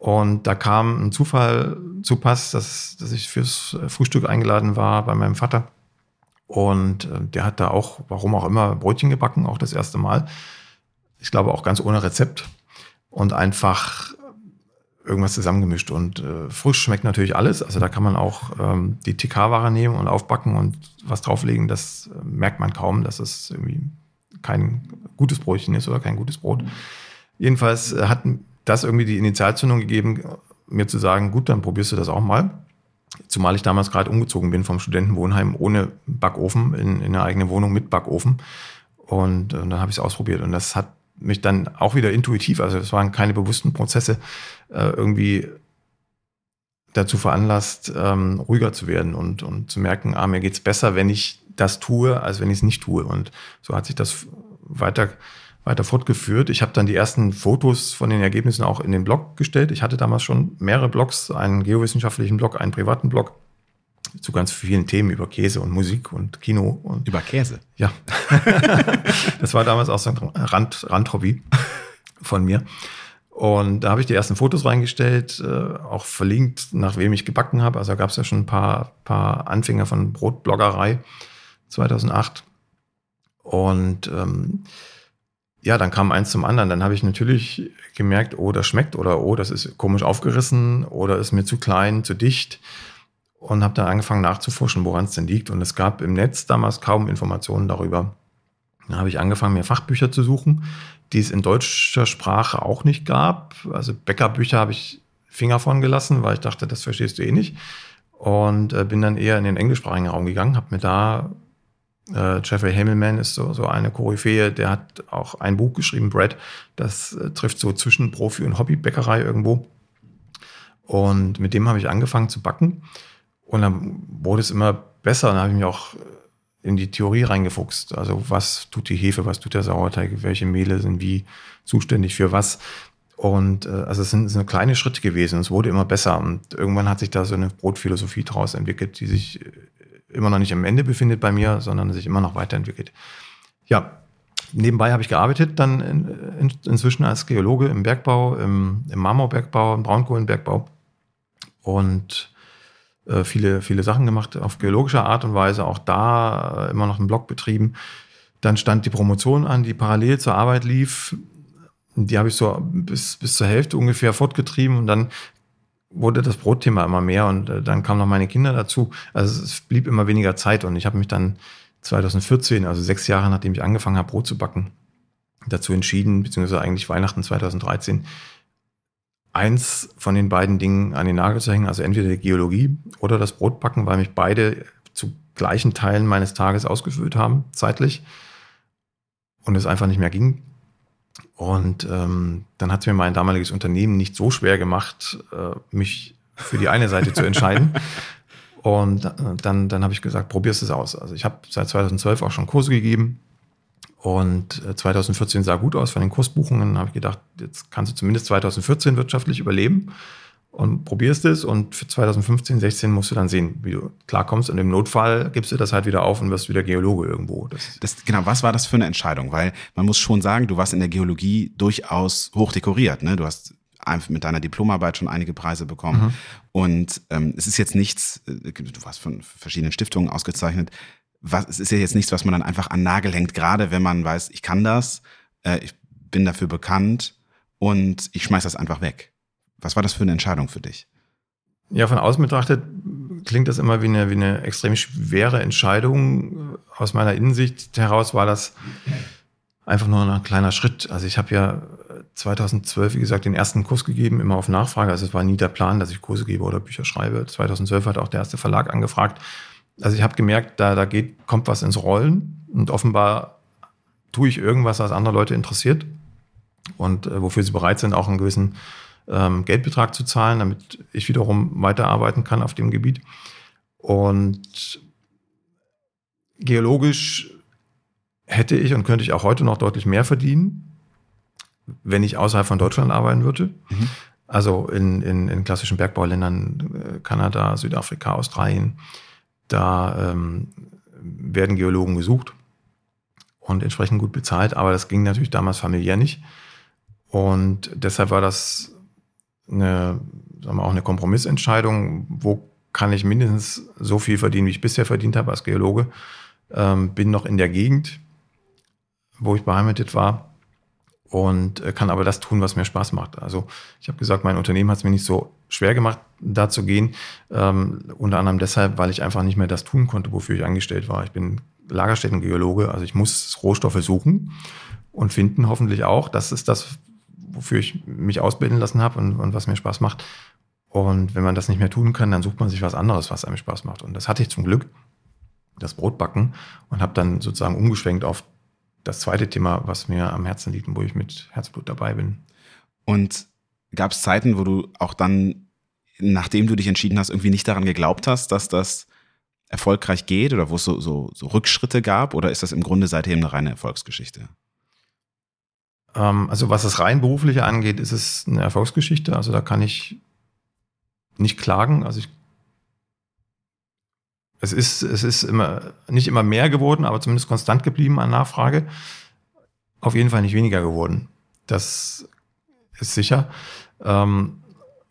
und da kam ein Zufall zu Pass, dass, dass ich fürs Frühstück eingeladen war bei meinem Vater. Und äh, der hat da auch, warum auch immer, Brötchen gebacken, auch das erste Mal. Ich glaube auch ganz ohne Rezept. Und einfach irgendwas zusammengemischt. Und äh, frisch schmeckt natürlich alles. Also da kann man auch ähm, die TK-Ware nehmen und aufbacken und was drauflegen. Das äh, merkt man kaum, dass es irgendwie kein gutes Brötchen ist oder kein gutes Brot. Jedenfalls äh, hat das irgendwie die Initialzündung gegeben, mir zu sagen, gut, dann probierst du das auch mal. Zumal ich damals gerade umgezogen bin vom Studentenwohnheim ohne Backofen in, in eine eigene Wohnung mit Backofen. Und, und dann habe ich es ausprobiert. Und das hat mich dann auch wieder intuitiv, also es waren keine bewussten Prozesse, äh, irgendwie dazu veranlasst, ähm, ruhiger zu werden und, und zu merken, ah, mir geht's besser, wenn ich das tue, als wenn ich es nicht tue. Und so hat sich das weiter weiter fortgeführt. Ich habe dann die ersten Fotos von den Ergebnissen auch in den Blog gestellt. Ich hatte damals schon mehrere Blogs, einen geowissenschaftlichen Blog, einen privaten Blog. zu ganz vielen Themen über Käse und Musik und Kino. Und, über Käse? Ja. das war damals auch so ein Rand, Randhobby von mir. Und da habe ich die ersten Fotos reingestellt, äh, auch verlinkt, nach wem ich gebacken habe. Also da gab es ja schon ein paar, paar Anfänger von Brotbloggerei 2008. Und ähm, ja, dann kam eins zum anderen. Dann habe ich natürlich gemerkt, oh, das schmeckt oder oh, das ist komisch aufgerissen oder ist mir zu klein, zu dicht. Und habe dann angefangen nachzuforschen, woran es denn liegt. Und es gab im Netz damals kaum Informationen darüber. Dann habe ich angefangen, mir Fachbücher zu suchen, die es in deutscher Sprache auch nicht gab. Also Bäckerbücher habe ich Finger von gelassen, weil ich dachte, das verstehst du eh nicht. Und äh, bin dann eher in den englischsprachigen Raum gegangen, habe mir da äh, Jeffrey Hamilman ist so, so eine Koryphäe, der hat auch ein Buch geschrieben, Brad, das äh, trifft so zwischen Profi- und Hobbybäckerei irgendwo. Und mit dem habe ich angefangen zu backen. Und dann wurde es immer besser. Dann habe ich mich auch in die Theorie reingefuchst. Also was tut die Hefe, was tut der Sauerteig, welche Mehle sind wie zuständig für was. Und äh, also es sind, sind kleine Schritte gewesen. Es wurde immer besser. Und irgendwann hat sich da so eine Brotphilosophie draus entwickelt, die sich immer noch nicht am Ende befindet bei mir, sondern sich immer noch weiterentwickelt. Ja, nebenbei habe ich gearbeitet, dann in, in, inzwischen als Geologe im Bergbau, im, im Marmorbergbau, im Braunkohlenbergbau und äh, viele, viele Sachen gemacht auf geologischer Art und Weise, auch da äh, immer noch einen Blog betrieben. Dann stand die Promotion an, die parallel zur Arbeit lief. Die habe ich so bis, bis zur Hälfte ungefähr fortgetrieben und dann wurde das Brotthema immer mehr und äh, dann kamen noch meine Kinder dazu. Also es blieb immer weniger Zeit und ich habe mich dann 2014, also sechs Jahre nachdem ich angefangen habe, Brot zu backen, dazu entschieden, beziehungsweise eigentlich Weihnachten 2013, eins von den beiden Dingen an den Nagel zu hängen, also entweder die Geologie oder das Brotbacken, weil mich beide zu gleichen Teilen meines Tages ausgefüllt haben, zeitlich, und es einfach nicht mehr ging. Und ähm, dann hat es mir mein damaliges Unternehmen nicht so schwer gemacht, äh, mich für die eine Seite zu entscheiden. Und äh, dann, dann habe ich gesagt, probierst es aus. Also ich habe seit 2012 auch schon Kurse gegeben. Und 2014 äh, sah gut aus von den Kursbuchungen. habe ich gedacht, jetzt kannst du zumindest 2014 wirtschaftlich überleben und probierst es und für 2015, 16 musst du dann sehen, wie du klarkommst und im Notfall gibst du das halt wieder auf und wirst wieder Geologe irgendwo. Das, das genau, was war das für eine Entscheidung? Weil man muss schon sagen, du warst in der Geologie durchaus hoch dekoriert. Ne? Du hast einfach mit deiner Diplomarbeit schon einige Preise bekommen. Mhm. Und ähm, es ist jetzt nichts, äh, du warst von verschiedenen Stiftungen ausgezeichnet. Was, es ist ja jetzt nichts, was man dann einfach an Nagel hängt, gerade wenn man weiß, ich kann das, äh, ich bin dafür bekannt und ich schmeiß das einfach weg. Was war das für eine Entscheidung für dich? Ja, von außen betrachtet klingt das immer wie eine, wie eine extrem schwere Entscheidung. Aus meiner Innensicht heraus war das einfach nur ein kleiner Schritt. Also ich habe ja 2012, wie gesagt, den ersten Kurs gegeben, immer auf Nachfrage. Also es war nie der Plan, dass ich Kurse gebe oder Bücher schreibe. 2012 hat auch der erste Verlag angefragt. Also ich habe gemerkt, da, da geht, kommt was ins Rollen und offenbar tue ich irgendwas, was andere Leute interessiert und äh, wofür sie bereit sind, auch einen gewissen ähm, Geldbetrag zu zahlen, damit ich wiederum weiterarbeiten kann auf dem Gebiet. Und geologisch hätte ich und könnte ich auch heute noch deutlich mehr verdienen, wenn ich außerhalb von Deutschland arbeiten würde. Mhm. Also in, in, in klassischen Bergbauländern, äh, Kanada, Südafrika, Australien, da ähm, werden Geologen gesucht und entsprechend gut bezahlt, aber das ging natürlich damals familiär nicht. Und deshalb war das eine, sagen wir auch eine Kompromissentscheidung, wo kann ich mindestens so viel verdienen, wie ich bisher verdient habe als Geologe. Ähm, bin noch in der Gegend, wo ich beheimatet war und äh, kann aber das tun, was mir Spaß macht. Also ich habe gesagt, mein Unternehmen hat es mir nicht so schwer gemacht, da zu gehen. Ähm, unter anderem deshalb, weil ich einfach nicht mehr das tun konnte, wofür ich angestellt war. Ich bin Lagerstättengeologe, also ich muss Rohstoffe suchen und finden hoffentlich auch. Das ist das, wofür ich mich ausbilden lassen habe und, und was mir Spaß macht. Und wenn man das nicht mehr tun kann, dann sucht man sich was anderes, was einem Spaß macht. Und das hatte ich zum Glück, das Brotbacken, und habe dann sozusagen umgeschwenkt auf das zweite Thema, was mir am Herzen liegt und wo ich mit Herzblut dabei bin. Und gab es Zeiten, wo du auch dann, nachdem du dich entschieden hast, irgendwie nicht daran geglaubt hast, dass das erfolgreich geht oder wo es so, so, so Rückschritte gab? Oder ist das im Grunde seitdem eine reine Erfolgsgeschichte? Ähm, also was das rein berufliche angeht, ist es eine Erfolgsgeschichte. Also da kann ich nicht klagen. Also ich es ist, es ist immer, nicht immer mehr geworden, aber zumindest konstant geblieben an Nachfrage. Auf jeden Fall nicht weniger geworden. Das ist sicher. Ähm,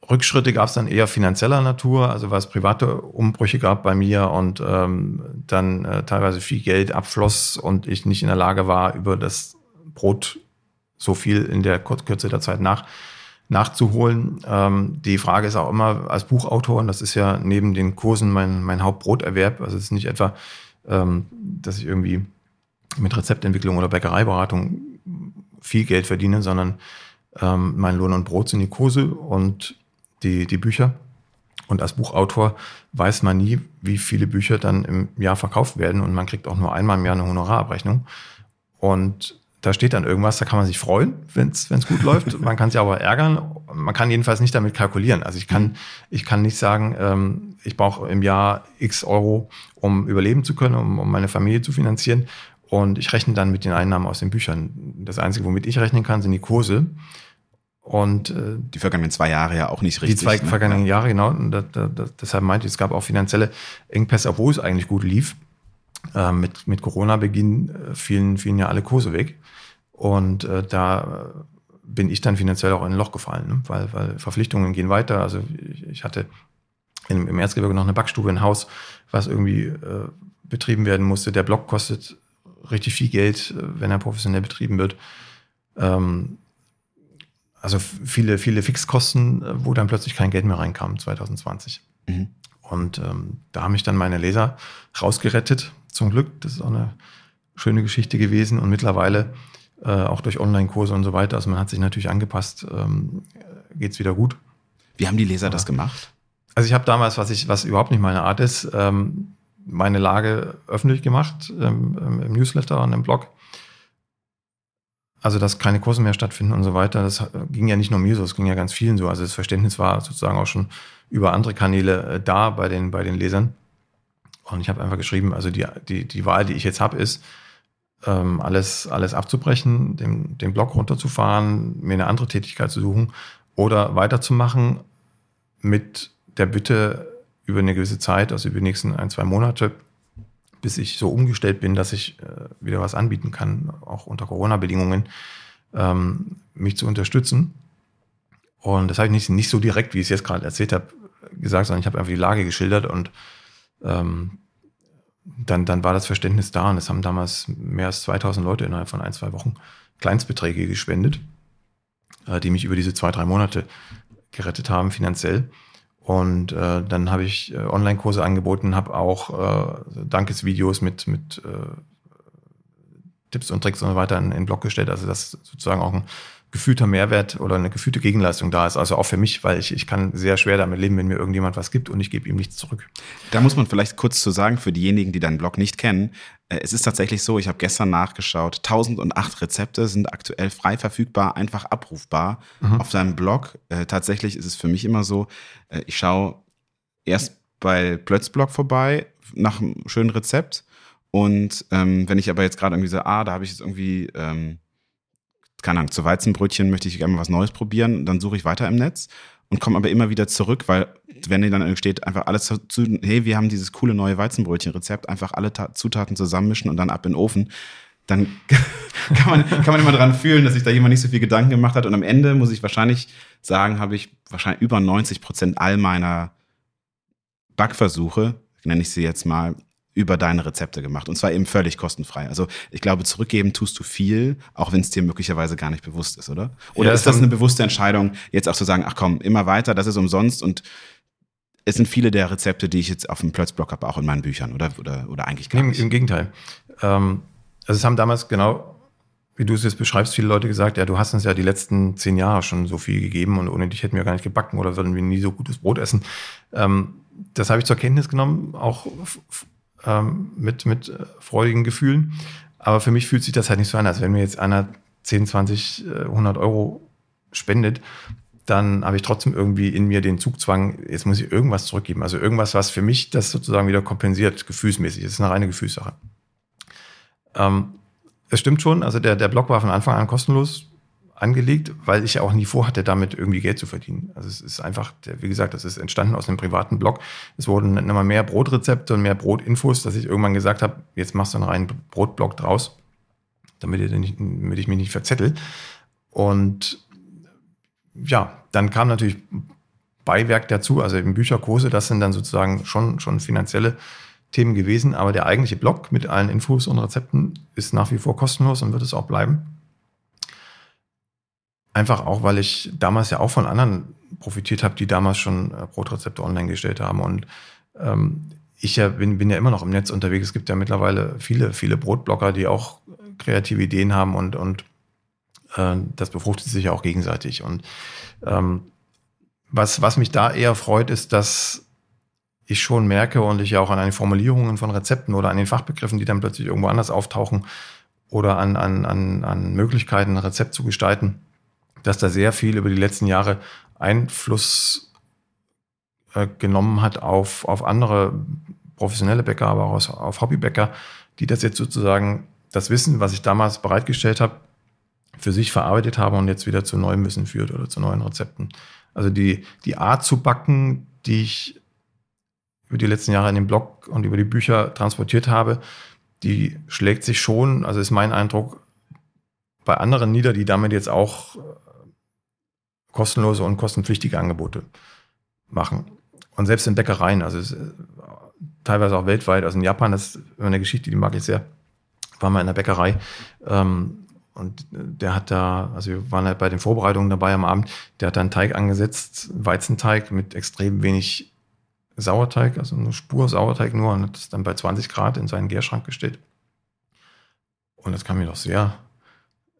Rückschritte gab es dann eher finanzieller Natur, also weil es private Umbrüche gab bei mir und ähm, dann äh, teilweise viel Geld abfloss und ich nicht in der Lage war, über das Brot so viel in der Kürze der Zeit nach, nachzuholen. Ähm, die Frage ist auch immer als Buchautor, und das ist ja neben den Kursen mein, mein Hauptbroterwerb, also es ist nicht etwa, ähm, dass ich irgendwie mit Rezeptentwicklung oder Bäckereiberatung viel Geld verdiene, sondern ähm, mein Lohn und Brot sind die Kurse und die, die Bücher. Und als Buchautor weiß man nie, wie viele Bücher dann im Jahr verkauft werden und man kriegt auch nur einmal im Jahr eine Honorarabrechnung. Und da steht dann irgendwas, da kann man sich freuen, wenn es gut läuft. Man kann sich aber ärgern. Man kann jedenfalls nicht damit kalkulieren. Also ich kann, ich kann nicht sagen, ähm, ich brauche im Jahr x Euro, um überleben zu können, um, um meine Familie zu finanzieren. Und ich rechne dann mit den Einnahmen aus den Büchern. Das Einzige, womit ich rechnen kann, sind die Kurse. Und äh, die vergangenen zwei Jahre ja auch nicht richtig. Die zwei ne? vergangenen Jahre, genau. Und da, da, da, deshalb meinte ich, es gab auch finanzielle Engpässe, obwohl es eigentlich gut lief. Äh, mit mit Corona-Beginn äh, fielen, fielen ja alle Kurse weg. Und äh, da bin ich dann finanziell auch in ein Loch gefallen, ne? weil, weil Verpflichtungen gehen weiter. Also ich, ich hatte im, im Erzgebirge noch eine Backstube, ein Haus, was irgendwie äh, betrieben werden musste. Der Block kostet richtig viel Geld, äh, wenn er professionell betrieben wird. Ähm, also viele, viele Fixkosten, äh, wo dann plötzlich kein Geld mehr reinkam 2020. Mhm. Und ähm, da haben mich dann meine Leser rausgerettet, zum Glück. Das ist auch eine schöne Geschichte gewesen. Und mittlerweile, äh, auch durch Online-Kurse und so weiter, also man hat sich natürlich angepasst, ähm, geht es wieder gut. Wie haben die Leser das gemacht? Also ich habe damals, was ich, was überhaupt nicht meine Art ist, ähm, meine Lage öffentlich gemacht ähm, im Newsletter und im Blog also dass keine Kurse mehr stattfinden und so weiter, das ging ja nicht nur mir so, es ging ja ganz vielen so. Also das Verständnis war sozusagen auch schon über andere Kanäle äh, da bei den, bei den Lesern. Und ich habe einfach geschrieben, also die, die, die Wahl, die ich jetzt habe, ist, ähm, alles, alles abzubrechen, den, den Blog runterzufahren, mir eine andere Tätigkeit zu suchen oder weiterzumachen mit der Bitte über eine gewisse Zeit, also über die nächsten ein, zwei Monate, bis ich so umgestellt bin, dass ich äh, wieder was anbieten kann, auch unter Corona-Bedingungen, ähm, mich zu unterstützen. Und das habe ich nicht, nicht so direkt, wie ich es jetzt gerade erzählt habe, gesagt, sondern ich habe einfach die Lage geschildert und ähm, dann, dann war das Verständnis da und es haben damals mehr als 2000 Leute innerhalb von ein, zwei Wochen Kleinstbeträge gespendet, äh, die mich über diese zwei, drei Monate gerettet haben finanziell. Und äh, dann habe ich äh, Online-Kurse angeboten, habe auch äh, Dankesvideos mit, mit äh, Tipps und Tricks und so weiter in, den Blog gestellt. Also dass sozusagen auch ein gefühlter Mehrwert oder eine gefühlte Gegenleistung da ist. Also auch für mich, weil ich, ich kann sehr schwer damit leben, wenn mir irgendjemand was gibt und ich gebe ihm nichts zurück. Da muss man vielleicht kurz zu sagen, für diejenigen, die deinen Blog nicht kennen, äh, es ist tatsächlich so, ich habe gestern nachgeschaut, 1008 Rezepte sind aktuell frei verfügbar, einfach abrufbar mhm. auf deinem Blog. Äh, tatsächlich ist es für mich immer so, äh, ich schaue erst bei Plötzblog vorbei nach einem schönen Rezept und ähm, wenn ich aber jetzt gerade irgendwie so, ah, da habe ich jetzt irgendwie ähm, keine Ahnung, zu Weizenbrötchen möchte ich gerne was Neues probieren, dann suche ich weiter im Netz und komme aber immer wieder zurück, weil wenn dann steht, einfach alles zu, hey, wir haben dieses coole neue Weizenbrötchen-Rezept, einfach alle Ta Zutaten zusammenmischen und dann ab in den Ofen, dann kann man, kann man immer daran fühlen, dass sich da jemand nicht so viel Gedanken gemacht hat. Und am Ende muss ich wahrscheinlich sagen, habe ich wahrscheinlich über 90 Prozent all meiner Backversuche, nenne ich sie jetzt mal, über deine Rezepte gemacht. Und zwar eben völlig kostenfrei. Also ich glaube, zurückgeben tust du viel, auch wenn es dir möglicherweise gar nicht bewusst ist, oder? Oder ja, ist das eine bewusste Entscheidung, jetzt auch zu sagen, ach komm, immer weiter, das ist umsonst und es sind viele der Rezepte, die ich jetzt auf dem Plötzblock habe, auch in meinen Büchern, oder? Oder, oder eigentlich gar nicht? Im, Gegenteil. Ähm, also es haben damals genau, wie du es jetzt beschreibst, viele Leute gesagt, ja, du hast uns ja die letzten zehn Jahre schon so viel gegeben und ohne dich hätten wir gar nicht gebacken oder würden wir nie so gutes Brot essen. Ähm, das habe ich zur Kenntnis genommen, auch ähm, mit, mit äh, freudigen Gefühlen. Aber für mich fühlt sich das halt nicht so an, als wenn mir jetzt einer 10, 20, 100 Euro spendet, dann habe ich trotzdem irgendwie in mir den Zugzwang, jetzt muss ich irgendwas zurückgeben. Also irgendwas, was für mich das sozusagen wieder kompensiert, gefühlsmäßig. Das ist eine reine Gefühlssache. Ähm, es stimmt schon, also der, der Blog war von Anfang an kostenlos. Angelegt, weil ich ja auch nie vorhatte, damit irgendwie Geld zu verdienen. Also es ist einfach, wie gesagt, das ist entstanden aus einem privaten Blog. Es wurden immer mehr Brotrezepte und mehr Brotinfos, dass ich irgendwann gesagt habe, jetzt machst du einen reinen Brotblog draus, damit, ich, damit ich mich nicht verzettel. Und ja, dann kam natürlich Beiwerk dazu, also eben Bücherkurse, das sind dann sozusagen schon, schon finanzielle Themen gewesen, aber der eigentliche Blog mit allen Infos und Rezepten ist nach wie vor kostenlos und wird es auch bleiben. Einfach auch, weil ich damals ja auch von anderen profitiert habe, die damals schon äh, Brotrezepte online gestellt haben. Und ähm, ich ja bin, bin ja immer noch im Netz unterwegs. Es gibt ja mittlerweile viele, viele Brotblogger, die auch kreative Ideen haben und, und äh, das befruchtet sich ja auch gegenseitig. Und ähm, was, was mich da eher freut, ist, dass ich schon merke und ich ja auch an den Formulierungen von Rezepten oder an den Fachbegriffen, die dann plötzlich irgendwo anders auftauchen oder an, an, an, an Möglichkeiten, ein Rezept zu gestalten, dass da sehr viel über die letzten Jahre Einfluss äh, genommen hat auf, auf andere professionelle Bäcker, aber auch auf, Hobbybäcker, die das jetzt sozusagen das Wissen, was ich damals bereitgestellt habe, für sich verarbeitet haben und jetzt wieder zu neuem Wissen führt oder zu neuen Rezepten. Also die, die Art zu backen, die ich über die letzten Jahre in dem Blog und über die Bücher transportiert habe, die schlägt sich schon, also ist mein Eindruck, bei anderen nieder, die damit jetzt auch kostenlose und kostenpflichtige Angebote machen. Und selbst in Bäckereien, also äh, teilweise auch weltweit, also in Japan, das ist eine Geschichte, die mag ich sehr, war mal in der Bäckerei ähm, und der hat da, also wir waren halt bei den Vorbereitungen dabei am Abend, der hat da einen Teig angesetzt, Weizenteig mit extrem wenig Sauerteig, also eine Spur Sauerteig nur und hat es dann bei 20 Grad in seinen Gärschrank gestellt. Und das kam mir doch sehr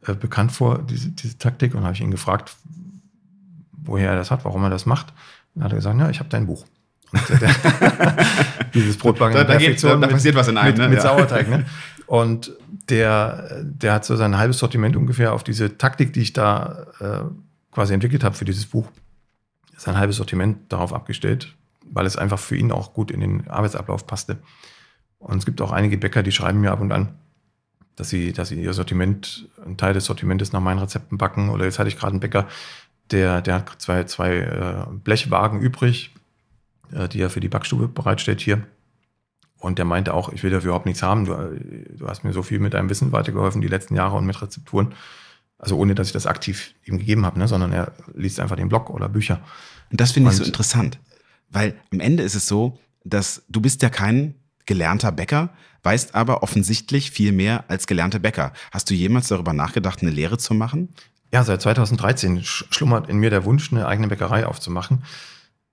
äh, bekannt vor, diese, diese Taktik. Und habe ich ihn gefragt, woher er das hat, warum er das macht. Dann hat er gesagt, ja, ich habe dein Buch. Dieses Brotbacken da, da, geht, da, da mit, passiert was in einem, mit, ne? mit ja. Sauerteig. Ne? Und der, der hat so sein halbes Sortiment ungefähr auf diese Taktik, die ich da äh, quasi entwickelt habe für dieses Buch, sein halbes Sortiment darauf abgestellt, weil es einfach für ihn auch gut in den Arbeitsablauf passte. Und es gibt auch einige Bäcker, die schreiben mir ab und an, dass sie, dass sie ihr Sortiment, einen Teil des Sortimentes nach meinen Rezepten backen. Oder jetzt hatte ich gerade einen Bäcker, der, der hat zwei, zwei äh, Blechwagen übrig, äh, die er für die Backstube bereitstellt hier. Und der meinte auch, ich will dafür überhaupt nichts haben. Du, du hast mir so viel mit deinem Wissen weitergeholfen die letzten Jahre und mit Rezepturen. Also ohne, dass ich das aktiv ihm gegeben habe, ne? sondern er liest einfach den Blog oder Bücher. Und das finde ich so interessant. Weil am Ende ist es so, dass du bist ja kein gelernter Bäcker, weißt aber offensichtlich viel mehr als gelernter Bäcker. Hast du jemals darüber nachgedacht, eine Lehre zu machen? Ja, seit 2013 schlummert in mir der Wunsch, eine eigene Bäckerei aufzumachen.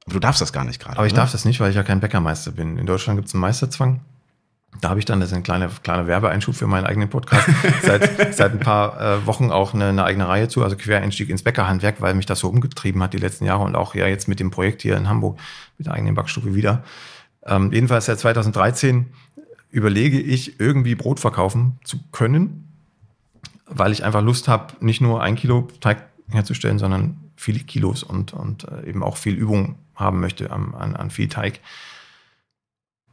Aber du darfst das gar nicht gerade. Aber ich oder? darf das nicht, weil ich ja kein Bäckermeister bin. In Deutschland gibt es einen Meisterzwang. Da habe ich dann, das ist ein kleiner, kleiner Werbeeinschub für meinen eigenen Podcast, seit, seit ein paar äh, Wochen auch eine, eine eigene Reihe zu, also Quereinstieg ins Bäckerhandwerk, weil mich das so umgetrieben hat die letzten Jahre und auch ja jetzt mit dem Projekt hier in Hamburg mit der eigenen Backstube wieder. Ähm, jedenfalls seit 2013 überlege ich, irgendwie Brot verkaufen zu können, weil ich einfach Lust habe, nicht nur ein Kilo Teig herzustellen, sondern viele Kilos und, und äh, eben auch viel Übung haben möchte an, an, an viel Teig.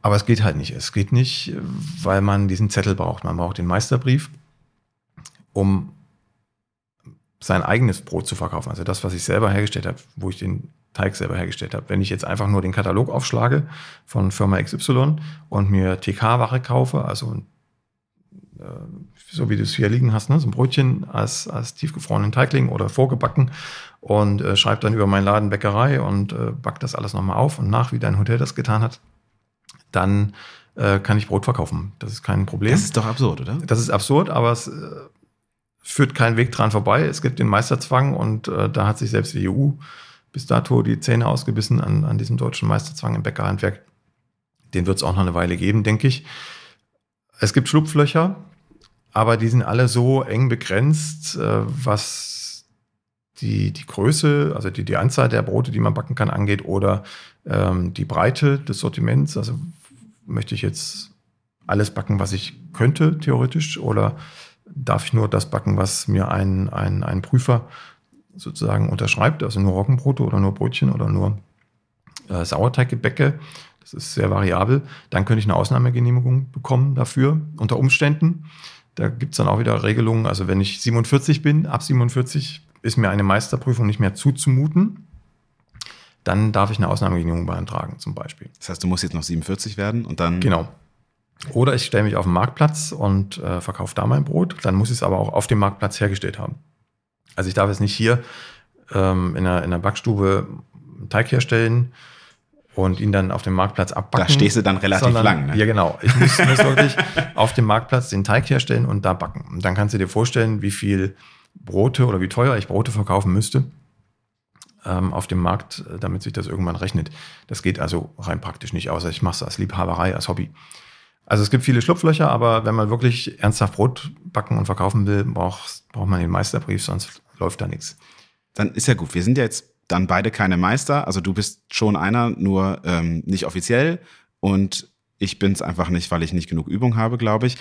Aber es geht halt nicht. Es geht nicht, weil man diesen Zettel braucht. Man braucht den Meisterbrief, um sein eigenes Brot zu verkaufen. Also das, was ich selber hergestellt habe, wo ich den Teig selber hergestellt habe. Wenn ich jetzt einfach nur den Katalog aufschlage von Firma XY und mir TK-Ware kaufe, also äh, so wie du es hier liegen hast, ne, so ein Brötchen als, als tiefgefrorenen Teigling oder vorgebacken und äh, schreibe dann über meinen Laden Bäckerei und äh, back das alles nochmal auf und nach, wie dein Hotel das getan hat, dann äh, kann ich Brot verkaufen. Das ist kein Problem. Das ist doch absurd, oder? Das ist absurd, aber es äh, führt keinen Weg dran vorbei. Es gibt den Meisterzwang und äh, da hat sich selbst die EU bis dato die Zähne ausgebissen an, an diesem deutschen Meisterzwang im Bäckerhandwerk. Den wird es auch noch eine Weile geben, denke ich. Es gibt Schlupflöcher, aber die sind alle so eng begrenzt, äh, was die, die Größe, also die, die Anzahl der Brote, die man backen kann, angeht, oder ähm, die Breite des Sortiments. Also möchte ich jetzt alles backen, was ich könnte, theoretisch, oder darf ich nur das backen, was mir ein, ein, ein Prüfer sozusagen unterschreibt, also nur Roggenbrote oder nur Brötchen oder nur äh, Sauerteiggebäcke. Das ist sehr variabel. Dann könnte ich eine Ausnahmegenehmigung bekommen dafür, unter Umständen. Da gibt's dann auch wieder Regelungen. Also wenn ich 47 bin, ab 47 ist mir eine Meisterprüfung nicht mehr zuzumuten. Dann darf ich eine Ausnahmegenehmigung beantragen, zum Beispiel. Das heißt, du musst jetzt noch 47 werden und dann. Genau. Oder ich stelle mich auf den Marktplatz und äh, verkaufe da mein Brot. Dann muss ich es aber auch auf dem Marktplatz hergestellt haben. Also ich darf es nicht hier ähm, in, einer, in einer Backstube einen Teig herstellen und ihn dann auf dem Marktplatz abbacken. Da stehst du dann relativ sondern, lang. Ne? Ja, genau. Ich muss, muss wirklich auf dem Marktplatz den Teig herstellen und da backen. Und dann kannst du dir vorstellen, wie viel Brote oder wie teuer ich Brote verkaufen müsste ähm, auf dem Markt, äh, damit sich das irgendwann rechnet. Das geht also rein praktisch nicht, außer ich mache es als Liebhaberei, als Hobby. Also es gibt viele Schlupflöcher, aber wenn man wirklich ernsthaft Brot backen und verkaufen will, braucht, braucht man den Meisterbrief, sonst läuft da nichts. Dann ist ja gut. Wir sind ja jetzt dann beide keine Meister. Also du bist schon einer, nur ähm, nicht offiziell. Und ich bin es einfach nicht, weil ich nicht genug Übung habe, glaube ich.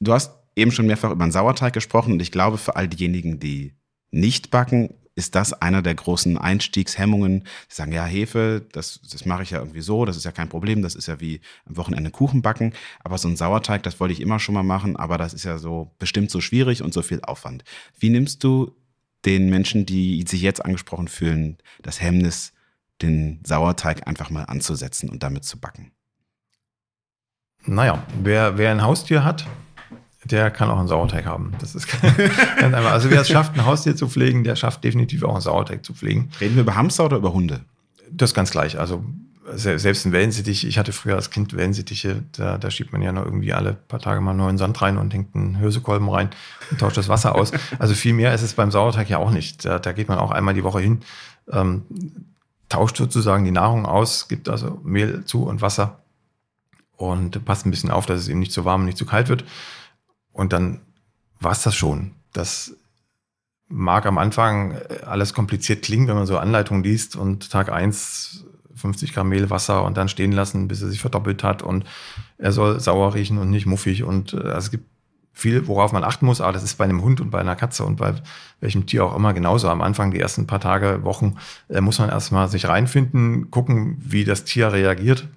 Du hast eben schon mehrfach über einen Sauerteig gesprochen und ich glaube, für all diejenigen, die nicht backen, ist das einer der großen Einstiegshemmungen. Sie sagen, ja, Hefe, das, das mache ich ja irgendwie so, das ist ja kein Problem, das ist ja wie am Wochenende Kuchen backen. Aber so ein Sauerteig, das wollte ich immer schon mal machen, aber das ist ja so bestimmt so schwierig und so viel Aufwand. Wie nimmst du den Menschen, die sich jetzt angesprochen fühlen, das Hemmnis, den Sauerteig einfach mal anzusetzen und damit zu backen? Naja, wer, wer ein Haustier hat, der kann auch einen Sauerteig haben. Das ist ganz einfach. Also wer es schafft, ein Haustier zu pflegen, der schafft definitiv auch einen Sauerteig zu pflegen. Reden wir über Hamster oder über Hunde? Das ist ganz gleich. Also selbst ein Wellensittich, ich hatte früher als Kind Wellensittiche, da, da schiebt man ja noch irgendwie alle paar Tage mal neuen Sand rein und hängt einen Hülsekolben rein und tauscht das Wasser aus. Also viel mehr ist es beim Sauerteig ja auch nicht. Da, da geht man auch einmal die Woche hin, ähm, tauscht sozusagen die Nahrung aus, gibt also Mehl zu und Wasser und passt ein bisschen auf, dass es eben nicht zu warm und nicht zu kalt wird. Und dann war es das schon. Das mag am Anfang alles kompliziert klingen, wenn man so Anleitungen liest und Tag eins 50 Gramm Mehl, Wasser und dann stehen lassen, bis er sich verdoppelt hat und er soll sauer riechen und nicht muffig und äh, also es gibt viel, worauf man achten muss, aber das ist bei einem Hund und bei einer Katze und bei welchem Tier auch immer genauso. Am Anfang, die ersten paar Tage, Wochen, äh, muss man erstmal sich reinfinden, gucken, wie das Tier reagiert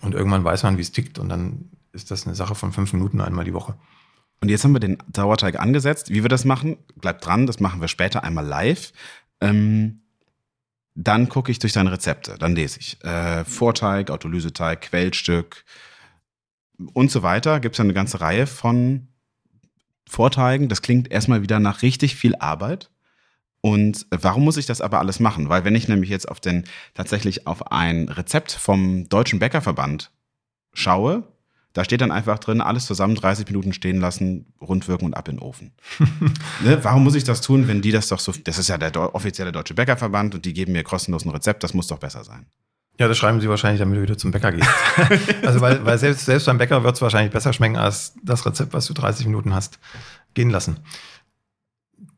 und irgendwann weiß man, wie es tickt und dann ist das eine Sache von fünf Minuten einmal die Woche. Und jetzt haben wir den Sauerteig angesetzt. Wie wir das machen, bleibt dran, das machen wir später einmal live. Ähm, dann gucke ich durch deine Rezepte, dann lese ich äh, Vorteig, Autolyseteig, Quellstück und so weiter. Gibt es ja eine ganze Reihe von Vorteigen. Das klingt erstmal wieder nach richtig viel Arbeit. Und warum muss ich das aber alles machen? Weil wenn ich nämlich jetzt auf den tatsächlich auf ein Rezept vom Deutschen Bäckerverband schaue, da steht dann einfach drin, alles zusammen 30 Minuten stehen lassen, rundwirken und ab in den Ofen. ne? Warum muss ich das tun, wenn die das doch so, das ist ja der offizielle Deutsche Bäckerverband und die geben mir kostenlos ein Rezept, das muss doch besser sein. Ja, das schreiben sie wahrscheinlich, damit du wieder zum Bäcker gehst. also weil, weil selbst, selbst beim Bäcker wird es wahrscheinlich besser schmecken als das Rezept, was du 30 Minuten hast gehen lassen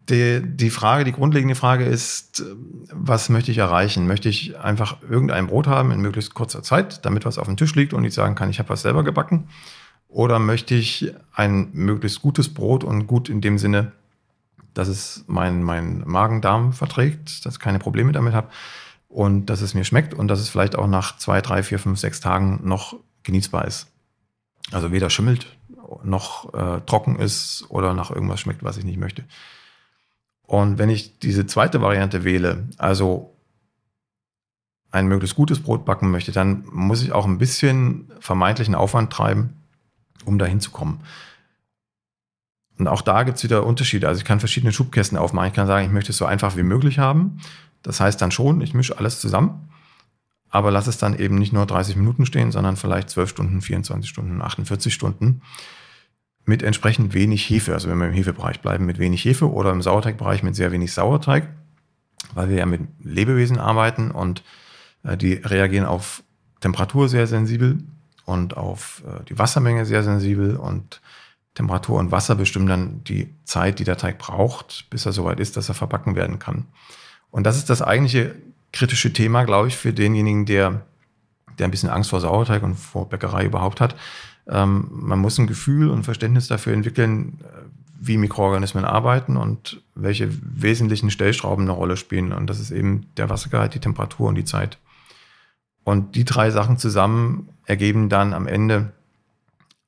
die, die Frage, die grundlegende Frage ist, was möchte ich erreichen? Möchte ich einfach irgendein Brot haben in möglichst kurzer Zeit, damit was auf dem Tisch liegt und ich sagen kann, ich habe was selber gebacken? Oder möchte ich ein möglichst gutes Brot und gut in dem Sinne, dass es mein, mein Magen-Darm verträgt, dass ich keine Probleme damit habe und dass es mir schmeckt und dass es vielleicht auch nach zwei, drei, vier, fünf, sechs Tagen noch genießbar ist. Also weder schimmelt noch äh, trocken ist oder nach irgendwas schmeckt, was ich nicht möchte. Und wenn ich diese zweite Variante wähle, also ein möglichst gutes Brot backen möchte, dann muss ich auch ein bisschen vermeintlichen Aufwand treiben, um dahin zu kommen. Und auch da gibt es wieder Unterschiede. Also ich kann verschiedene Schubkästen aufmachen. Ich kann sagen, ich möchte es so einfach wie möglich haben. Das heißt dann schon, ich mische alles zusammen, aber lasse es dann eben nicht nur 30 Minuten stehen, sondern vielleicht 12 Stunden, 24 Stunden, 48 Stunden mit entsprechend wenig Hefe. Also wenn wir im Hefebereich bleiben, mit wenig Hefe oder im Sauerteigbereich mit sehr wenig Sauerteig, weil wir ja mit Lebewesen arbeiten und äh, die reagieren auf Temperatur sehr sensibel und auf äh, die Wassermenge sehr sensibel und Temperatur und Wasser bestimmen dann die Zeit, die der Teig braucht, bis er soweit ist, dass er verbacken werden kann. Und das ist das eigentliche kritische Thema, glaube ich, für denjenigen, der, der ein bisschen Angst vor Sauerteig und vor Bäckerei überhaupt hat. Ähm, man muss ein Gefühl und Verständnis dafür entwickeln, äh, wie Mikroorganismen arbeiten und welche wesentlichen Stellschrauben eine Rolle spielen. Und das ist eben der Wassergehalt, die Temperatur und die Zeit. Und die drei Sachen zusammen ergeben dann am Ende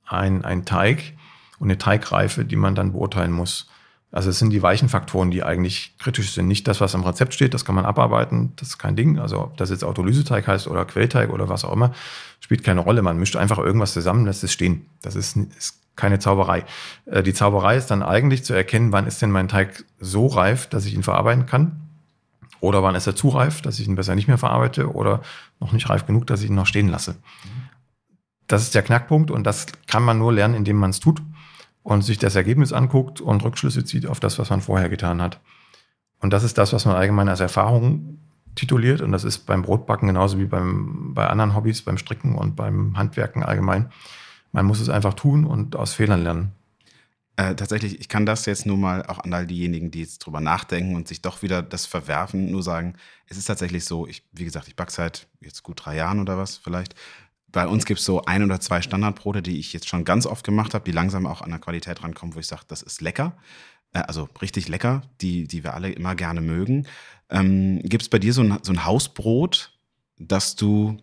ein, ein Teig. und eine Teigreife, die man dann beurteilen muss. Also es sind die weichen Faktoren, die eigentlich kritisch sind. Nicht das, was am Rezept steht, das kann man abarbeiten, das ist kein Ding. Also ob das jetzt Autolyseteig heißt oder Quellteig oder was auch immer, spielt keine Rolle. Man mischt einfach irgendwas zusammen, lässt es stehen. Das ist, ist keine Zauberei. Äh, die Zauberei ist dann eigentlich zu erkennen, wann ist denn mein Teig so reif, dass ich ihn verarbeiten kann. Oder wann ist er zu reif, dass ich ihn besser nicht mehr verarbeite oder noch nicht reif genug, dass ich ihn noch stehen lasse. Das ist der Knackpunkt und das kann man nur lernen, indem man es tut und sich das Ergebnis anguckt und Rückschlüsse zieht auf das, was man vorher getan hat. Und das ist das, was man allgemein als Erfahrung tituliert. Und das ist beim Brotbacken genauso wie beim, bei anderen Hobbys, beim Stricken und beim Handwerken allgemein. Man muss es einfach tun und aus Fehlern lernen. Äh, tatsächlich, ich kann das jetzt nur mal auch an all diejenigen, die jetzt drüber nachdenken und sich doch wieder das verwerfen, nur sagen, es ist tatsächlich so, ich, wie gesagt, ich backe seit jetzt gut drei Jahren oder was vielleicht bei uns gibt es so ein oder zwei Standardbrote, die ich jetzt schon ganz oft gemacht habe, die langsam auch an der Qualität rankommen, wo ich sage, das ist lecker. Äh, also richtig lecker, die, die wir alle immer gerne mögen. Ähm, gibt es bei dir so ein, so ein Hausbrot, das du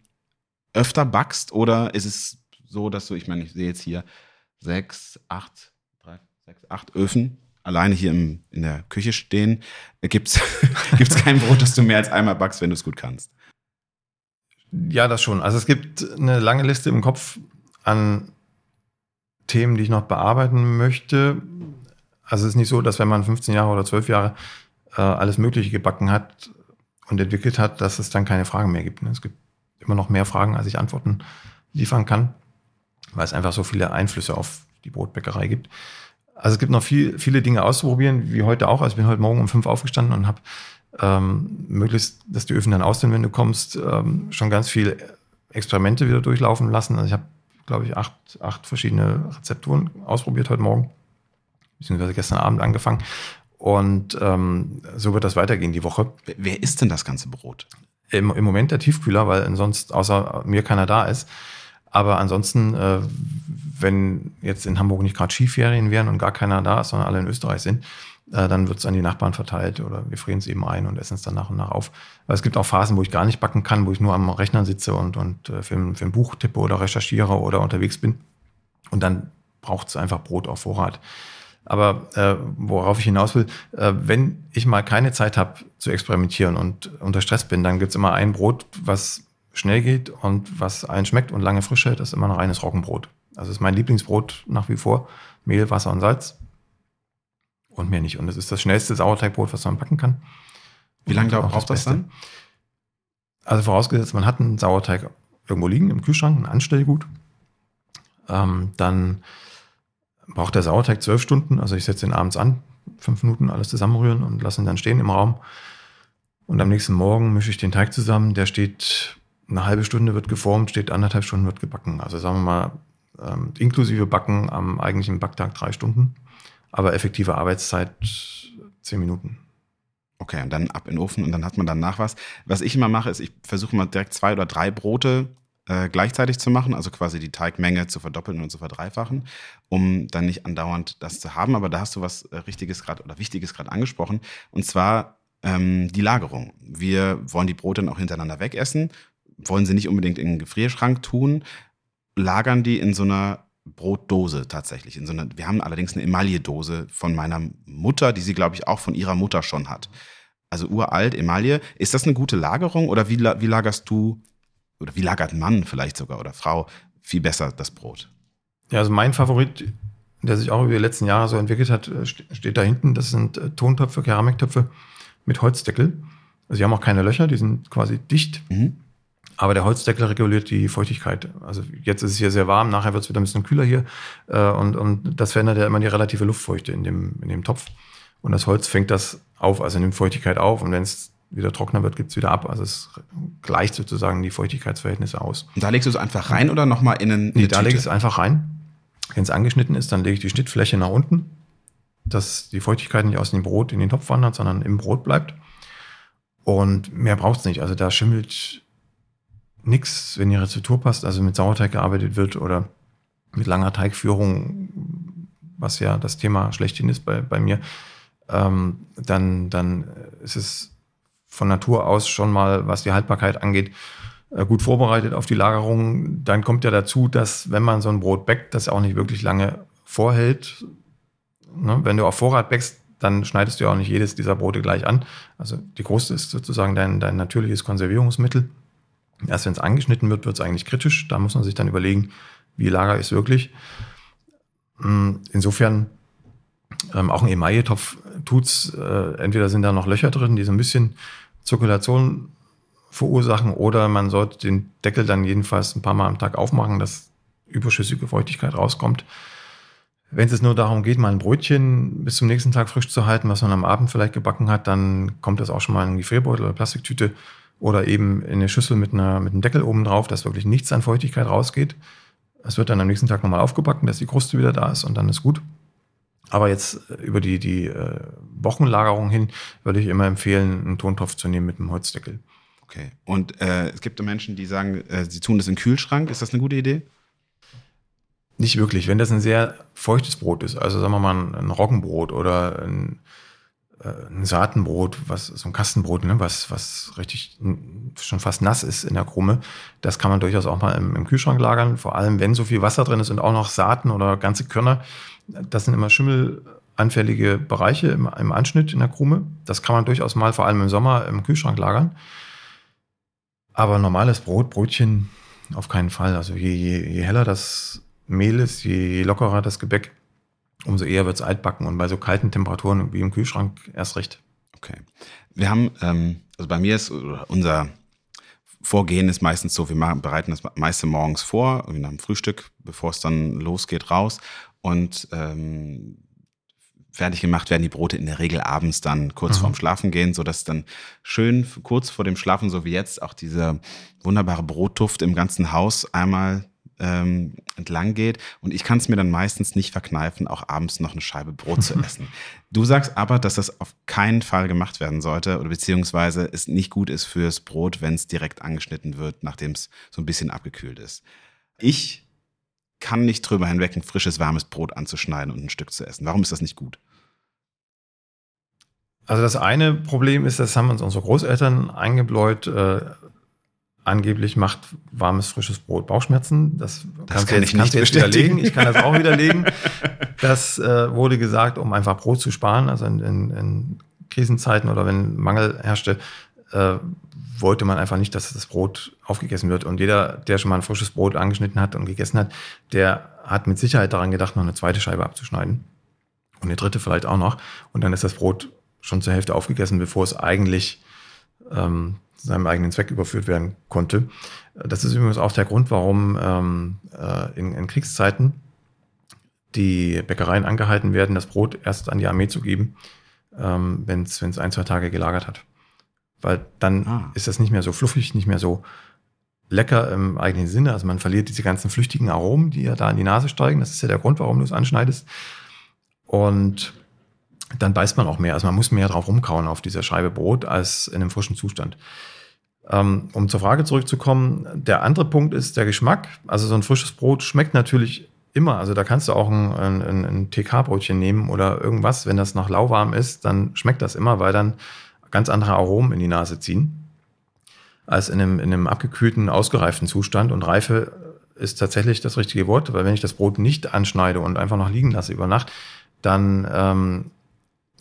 öfter backst oder ist es so, dass du, ich meine, ich sehe jetzt hier sechs, acht, drei, sechs, acht Öfen alleine hier im, in der Küche stehen. Gibt es kein Brot, das du mehr als einmal backst, wenn du es gut kannst? Ja, das schon. Also es gibt eine lange Liste im Kopf an Themen, die ich noch bearbeiten möchte. Also es ist nicht so, dass wenn man 15 Jahre oder 12 Jahre äh, alles Mögliche gebacken hat und entwickelt hat, dass es dann keine Fragen mehr gibt. Ne? Es gibt immer noch mehr Fragen, als ich Antworten liefern kann, weil es einfach so viele Einflüsse auf die Brotbäckerei gibt. Also es gibt noch viel, viele Dinge auszuprobieren, wie heute auch. Also ich bin heute Morgen um fünf aufgestanden und habe ähm, möglichst, dass die Öfen dann aus sind, wenn du kommst, ähm, schon ganz viel Experimente wieder durchlaufen lassen. Also ich habe, glaube ich, acht, acht verschiedene Rezepturen ausprobiert heute Morgen, beziehungsweise gestern Abend angefangen. Und ähm, so wird das weitergehen die Woche. Wer isst denn das ganze Brot? Im, im Moment der Tiefkühler, weil sonst außer mir keiner da ist. Aber ansonsten, äh, wenn jetzt in Hamburg nicht gerade Skiferien wären und gar keiner da ist, sondern alle in Österreich sind, äh, dann wird es an die Nachbarn verteilt oder wir frieren es eben ein und essen es dann nach und nach auf. Aber es gibt auch Phasen, wo ich gar nicht backen kann, wo ich nur am Rechner sitze und, und äh, für, ein, für ein Buch tippe oder recherchiere oder unterwegs bin. Und dann braucht es einfach Brot auf Vorrat. Aber äh, worauf ich hinaus will, äh, wenn ich mal keine Zeit habe zu experimentieren und unter Stress bin, dann gibt's immer ein Brot, was schnell geht und was allen schmeckt und lange Frische. Das ist immer ein reines Roggenbrot. Also ist mein Lieblingsbrot nach wie vor. Mehl, Wasser und Salz und mehr nicht. Und es ist das schnellste Sauerteigbrot, was man backen kann. Wie lange braucht das, das dann? Also vorausgesetzt, man hat einen Sauerteig irgendwo liegen im Kühlschrank, ein Anstellgut. Ähm, dann braucht der Sauerteig zwölf Stunden. Also ich setze ihn abends an, fünf Minuten alles zusammenrühren und lasse ihn dann stehen im Raum. Und am nächsten Morgen mische ich den Teig zusammen. Der steht eine halbe Stunde, wird geformt, steht anderthalb Stunden, wird gebacken. Also sagen wir mal, ähm, inklusive Backen am eigentlichen Backtag drei Stunden aber effektive Arbeitszeit zehn Minuten. Okay, und dann ab in den Ofen und dann hat man danach was. Was ich immer mache, ist, ich versuche mal direkt zwei oder drei Brote äh, gleichzeitig zu machen, also quasi die Teigmenge zu verdoppeln und zu verdreifachen, um dann nicht andauernd das zu haben. Aber da hast du was äh, Richtiges gerade oder Wichtiges gerade angesprochen, und zwar ähm, die Lagerung. Wir wollen die Brote dann auch hintereinander wegessen, wollen sie nicht unbedingt in den Gefrierschrank tun, lagern die in so einer Brotdose tatsächlich. In so einer, wir haben allerdings eine Emaille-Dose von meiner Mutter, die sie, glaube ich, auch von ihrer Mutter schon hat. Also uralt, Emaille. Ist das eine gute Lagerung oder wie, wie lagerst du, oder wie lagert Mann vielleicht sogar oder Frau viel besser das Brot? Ja, also mein Favorit, der sich auch über die letzten Jahre so entwickelt hat, äh, steht da hinten. Das sind äh, Tontöpfe, Keramiktöpfe mit Holzdeckel. Also sie haben auch keine Löcher, die sind quasi dicht. Mhm. Aber der Holzdeckel reguliert die Feuchtigkeit. Also jetzt ist es hier sehr warm, nachher wird es wieder ein bisschen kühler hier. Äh, und, und das verändert ja immer die relative Luftfeuchte in dem, in dem Topf. Und das Holz fängt das auf, also nimmt Feuchtigkeit auf. Und wenn es wieder trockener wird, gibt es wieder ab. Also es gleicht sozusagen die Feuchtigkeitsverhältnisse aus. Und da legst du es einfach rein oder nochmal in einen. Nee, da lege ich es einfach rein. Wenn es angeschnitten ist, dann lege ich die Schnittfläche nach unten, dass die Feuchtigkeit nicht aus dem Brot in den Topf wandert, sondern im Brot bleibt. Und mehr braucht es nicht. Also da schimmelt nichts, wenn die Rezeptur passt, also mit Sauerteig gearbeitet wird oder mit langer Teigführung, was ja das Thema schlechthin ist bei, bei mir, ähm, dann, dann ist es von Natur aus schon mal, was die Haltbarkeit angeht, äh, gut vorbereitet auf die Lagerung. Dann kommt ja dazu, dass wenn man so ein Brot backt, das auch nicht wirklich lange vorhält. Ne? Wenn du auf Vorrat bäckst, dann schneidest du ja auch nicht jedes dieser Brote gleich an. Also die Kruste ist sozusagen dein, dein natürliches Konservierungsmittel. Erst wenn es angeschnitten wird, wird es eigentlich kritisch. Da muss man sich dann überlegen, wie lager ist wirklich. Hm, insofern, ähm, auch ein Emaille-Topf tut's. Äh, entweder sind da noch Löcher drin, die so ein bisschen Zirkulation verursachen, oder man sollte den Deckel dann jedenfalls ein paar Mal am Tag aufmachen, dass überschüssige Feuchtigkeit rauskommt. Wenn es nur darum geht, mal ein Brötchen bis zum nächsten Tag frisch zu halten, was man am Abend vielleicht gebacken hat, dann kommt das auch schon mal in einen Gefrierbeutel oder Plastiktüte oder eben in eine Schüssel mit, einer, mit einem Deckel oben drauf, dass wirklich nichts an Feuchtigkeit rausgeht. Es wird dann am nächsten Tag nochmal aufgebacken, dass die Kruste wieder da ist und dann ist gut. Aber jetzt äh, über die, die äh, Wochenlagerung hin würde ich immer empfehlen, einen Tontopf zu nehmen mit einem Holzdeckel. Okay. Und äh, es gibt Menschen, die sagen, äh, sie tun das in den Kühlschrank. Ist das eine gute Idee? Nicht wirklich. Wenn das ein sehr feuchtes Brot ist, also sagen wir mal ein, ein Roggenbrot oder ein, ein Saatenbrot, was so ein Kastenbrot, ne, was, was richtig schon fast nass ist in der Krumme, das kann man durchaus auch mal im, im Kühlschrank lagern. Vor allem, wenn so viel Wasser drin ist und auch noch Saaten oder ganze Körner. Das sind immer schimmelanfällige Bereiche im, im Anschnitt in der Krume. Das kann man durchaus mal, vor allem im Sommer, im Kühlschrank lagern. Aber normales Brot, Brötchen, auf keinen Fall. Also je, je, je heller das Mehl ist, je lockerer das Gebäck, umso eher wird es altbacken und bei so kalten Temperaturen wie im Kühlschrank erst recht. Okay. Wir haben, ähm, also bei mir ist unser Vorgehen ist meistens so, wir machen, bereiten das meiste morgens vor, nach dem Frühstück, bevor es dann losgeht, raus. Und ähm, fertig gemacht werden die Brote in der Regel abends dann kurz mhm. vorm Schlafen gehen, so dass dann schön kurz vor dem Schlafen, so wie jetzt, auch dieser wunderbare Brotduft im ganzen Haus einmal ähm, entlang geht. Und ich kann es mir dann meistens nicht verkneifen, auch abends noch eine Scheibe Brot zu essen. Du sagst aber, dass das auf keinen Fall gemacht werden sollte oder beziehungsweise es nicht gut ist fürs Brot, wenn es direkt angeschnitten wird, nachdem es so ein bisschen abgekühlt ist. Ich kann nicht drüber hinweg, ein frisches, warmes Brot anzuschneiden und ein Stück zu essen. Warum ist das nicht gut? Also das eine Problem ist, das haben uns unsere Großeltern eingebläut, äh, angeblich macht warmes, frisches Brot Bauchschmerzen. Das, das kannst kann du jetzt, kannst jetzt widerlegen. Ich kann das auch widerlegen. Das äh, wurde gesagt, um einfach Brot zu sparen. Also in, in, in Krisenzeiten oder wenn Mangel herrschte, äh, wollte man einfach nicht, dass das Brot aufgegessen wird. Und jeder, der schon mal ein frisches Brot angeschnitten hat und gegessen hat, der hat mit Sicherheit daran gedacht, noch eine zweite Scheibe abzuschneiden. Und eine dritte vielleicht auch noch. Und dann ist das Brot schon zur Hälfte aufgegessen, bevor es eigentlich ähm, seinem eigenen Zweck überführt werden konnte. Das ist übrigens auch der Grund, warum ähm, äh, in, in, Kriegszeiten die Bäckereien angehalten werden, das Brot erst an die Armee zu geben, ähm, wenn es ein, zwei Tage gelagert hat. Weil dann ah. ist das nicht mehr so fluffig, nicht mehr so lecker im eigenen Sinne. Also man verliert diese ganzen flüchtigen Aromen, die ja da in die Nase steigen. Das ist ja der Grund, warum du es anschneidest. Und dann beißt man auch mehr. Also man muss mehr drauf rumkauen auf dieser Scheibe Brot als in einem frischen Zustand. Ähm, um zur Frage zurückzukommen, der andere Punkt ist der Geschmack. Also so ein frisches Brot schmeckt natürlich immer. Also da kannst du auch ein, ein, ein TK-Brötchen nehmen oder irgendwas. Wenn das noch lauwarm ist, dann schmeckt das immer, weil dann ganz andere Aromen in die Nase ziehen als in einem, in einem abgekühlten, ausgereiften Zustand. Und Reife ist tatsächlich das richtige Wort, weil wenn ich das Brot nicht anschneide und einfach noch liegen lasse über Nacht, dann ähm,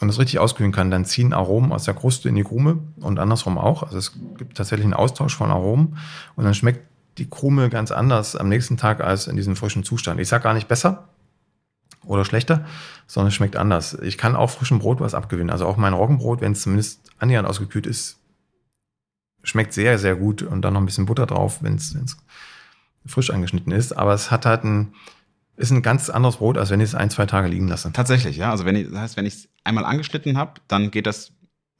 und es richtig auskühlen kann, dann ziehen Aromen aus der Kruste in die Krume und andersrum auch. Also es gibt tatsächlich einen Austausch von Aromen und dann schmeckt die Krume ganz anders am nächsten Tag als in diesem frischen Zustand. Ich sage gar nicht besser oder schlechter, sondern es schmeckt anders. Ich kann auch frischem Brot was abgewinnen. Also auch mein Roggenbrot, wenn es zumindest annähernd ausgekühlt ist, schmeckt sehr, sehr gut und dann noch ein bisschen Butter drauf, wenn es frisch angeschnitten ist. Aber es hat halt ein, ist ein ganz anderes Brot, als wenn ich es ein, zwei Tage liegen lasse. Tatsächlich, ja. Also wenn ich, das heißt, wenn ich es einmal angeschnitten habe, dann geht das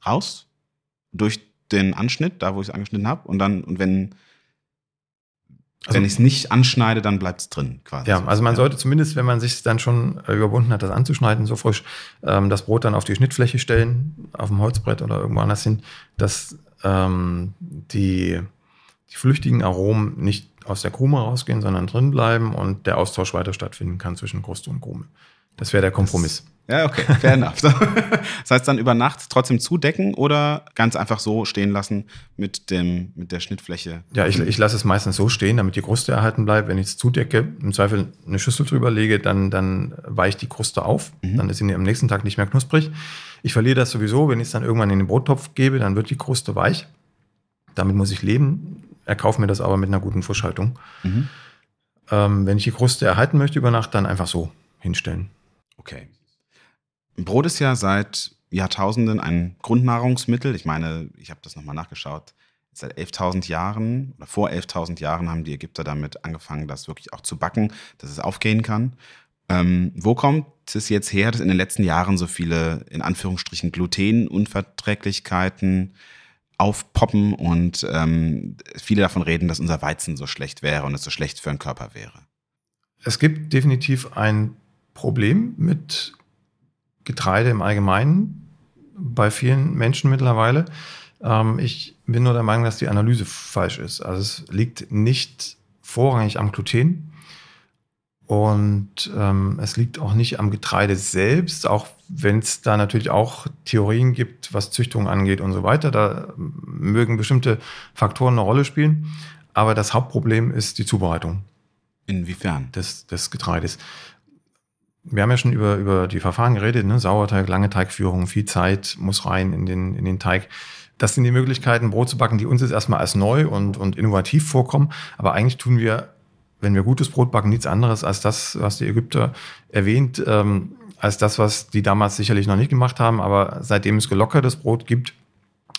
raus durch den Anschnitt, da wo ich es angeschnitten habe. Und dann, und wenn, also, wenn ich es nicht anschneide, dann bleibt es drin quasi. Ja, also man ja. sollte zumindest, wenn man sich dann schon überwunden hat, das anzuschneiden, so frisch, ähm, das Brot dann auf die Schnittfläche stellen, auf dem Holzbrett oder irgendwo anders hin, dass ähm, die, die flüchtigen Aromen nicht aus der Krume rausgehen, sondern drin bleiben und der Austausch weiter stattfinden kann zwischen Kruste und Krume. Das wäre der Kompromiss. Ja, okay, fair enough. Das heißt dann über Nacht trotzdem zudecken oder ganz einfach so stehen lassen mit, dem, mit der Schnittfläche? Ja, ich, ich lasse es meistens so stehen, damit die Kruste erhalten bleibt. Wenn ich es zudecke, im Zweifel eine Schüssel drüber lege, dann, dann weicht die Kruste auf. Mhm. Dann ist sie am nächsten Tag nicht mehr knusprig. Ich verliere das sowieso, wenn ich es dann irgendwann in den Brottopf gebe, dann wird die Kruste weich. Damit muss ich leben. Erkaufe mir das aber mit einer guten Frischhaltung. Mhm. Ähm, wenn ich die Kruste erhalten möchte über Nacht, dann einfach so hinstellen. Okay. Brot ist ja seit Jahrtausenden ein Grundnahrungsmittel. Ich meine, ich habe das nochmal nachgeschaut. Seit 11.000 Jahren oder vor 11.000 Jahren haben die Ägypter damit angefangen, das wirklich auch zu backen, dass es aufgehen kann. Ähm, wo kommt es jetzt her, dass in den letzten Jahren so viele, in Anführungsstrichen, Glutenunverträglichkeiten aufpoppen und ähm, viele davon reden, dass unser Weizen so schlecht wäre und es so schlecht für den Körper wäre? Es gibt definitiv ein Problem mit Getreide im Allgemeinen bei vielen Menschen mittlerweile. Ähm, ich bin nur der Meinung, dass die Analyse falsch ist. Also es liegt nicht vorrangig am Gluten und ähm, es liegt auch nicht am Getreide selbst, auch wenn es da natürlich auch Theorien gibt, was Züchtung angeht und so weiter. Da mögen bestimmte Faktoren eine Rolle spielen. Aber das Hauptproblem ist die Zubereitung. Inwiefern? Des, des Getreides wir haben ja schon über, über die Verfahren geredet, ne? Sauerteig, lange Teigführung, viel Zeit muss rein in den, in den Teig. Das sind die Möglichkeiten, Brot zu backen, die uns jetzt erstmal als neu und, und innovativ vorkommen. Aber eigentlich tun wir, wenn wir gutes Brot backen, nichts anderes als das, was die Ägypter erwähnt, ähm, als das, was die damals sicherlich noch nicht gemacht haben. Aber seitdem es gelockertes Brot gibt,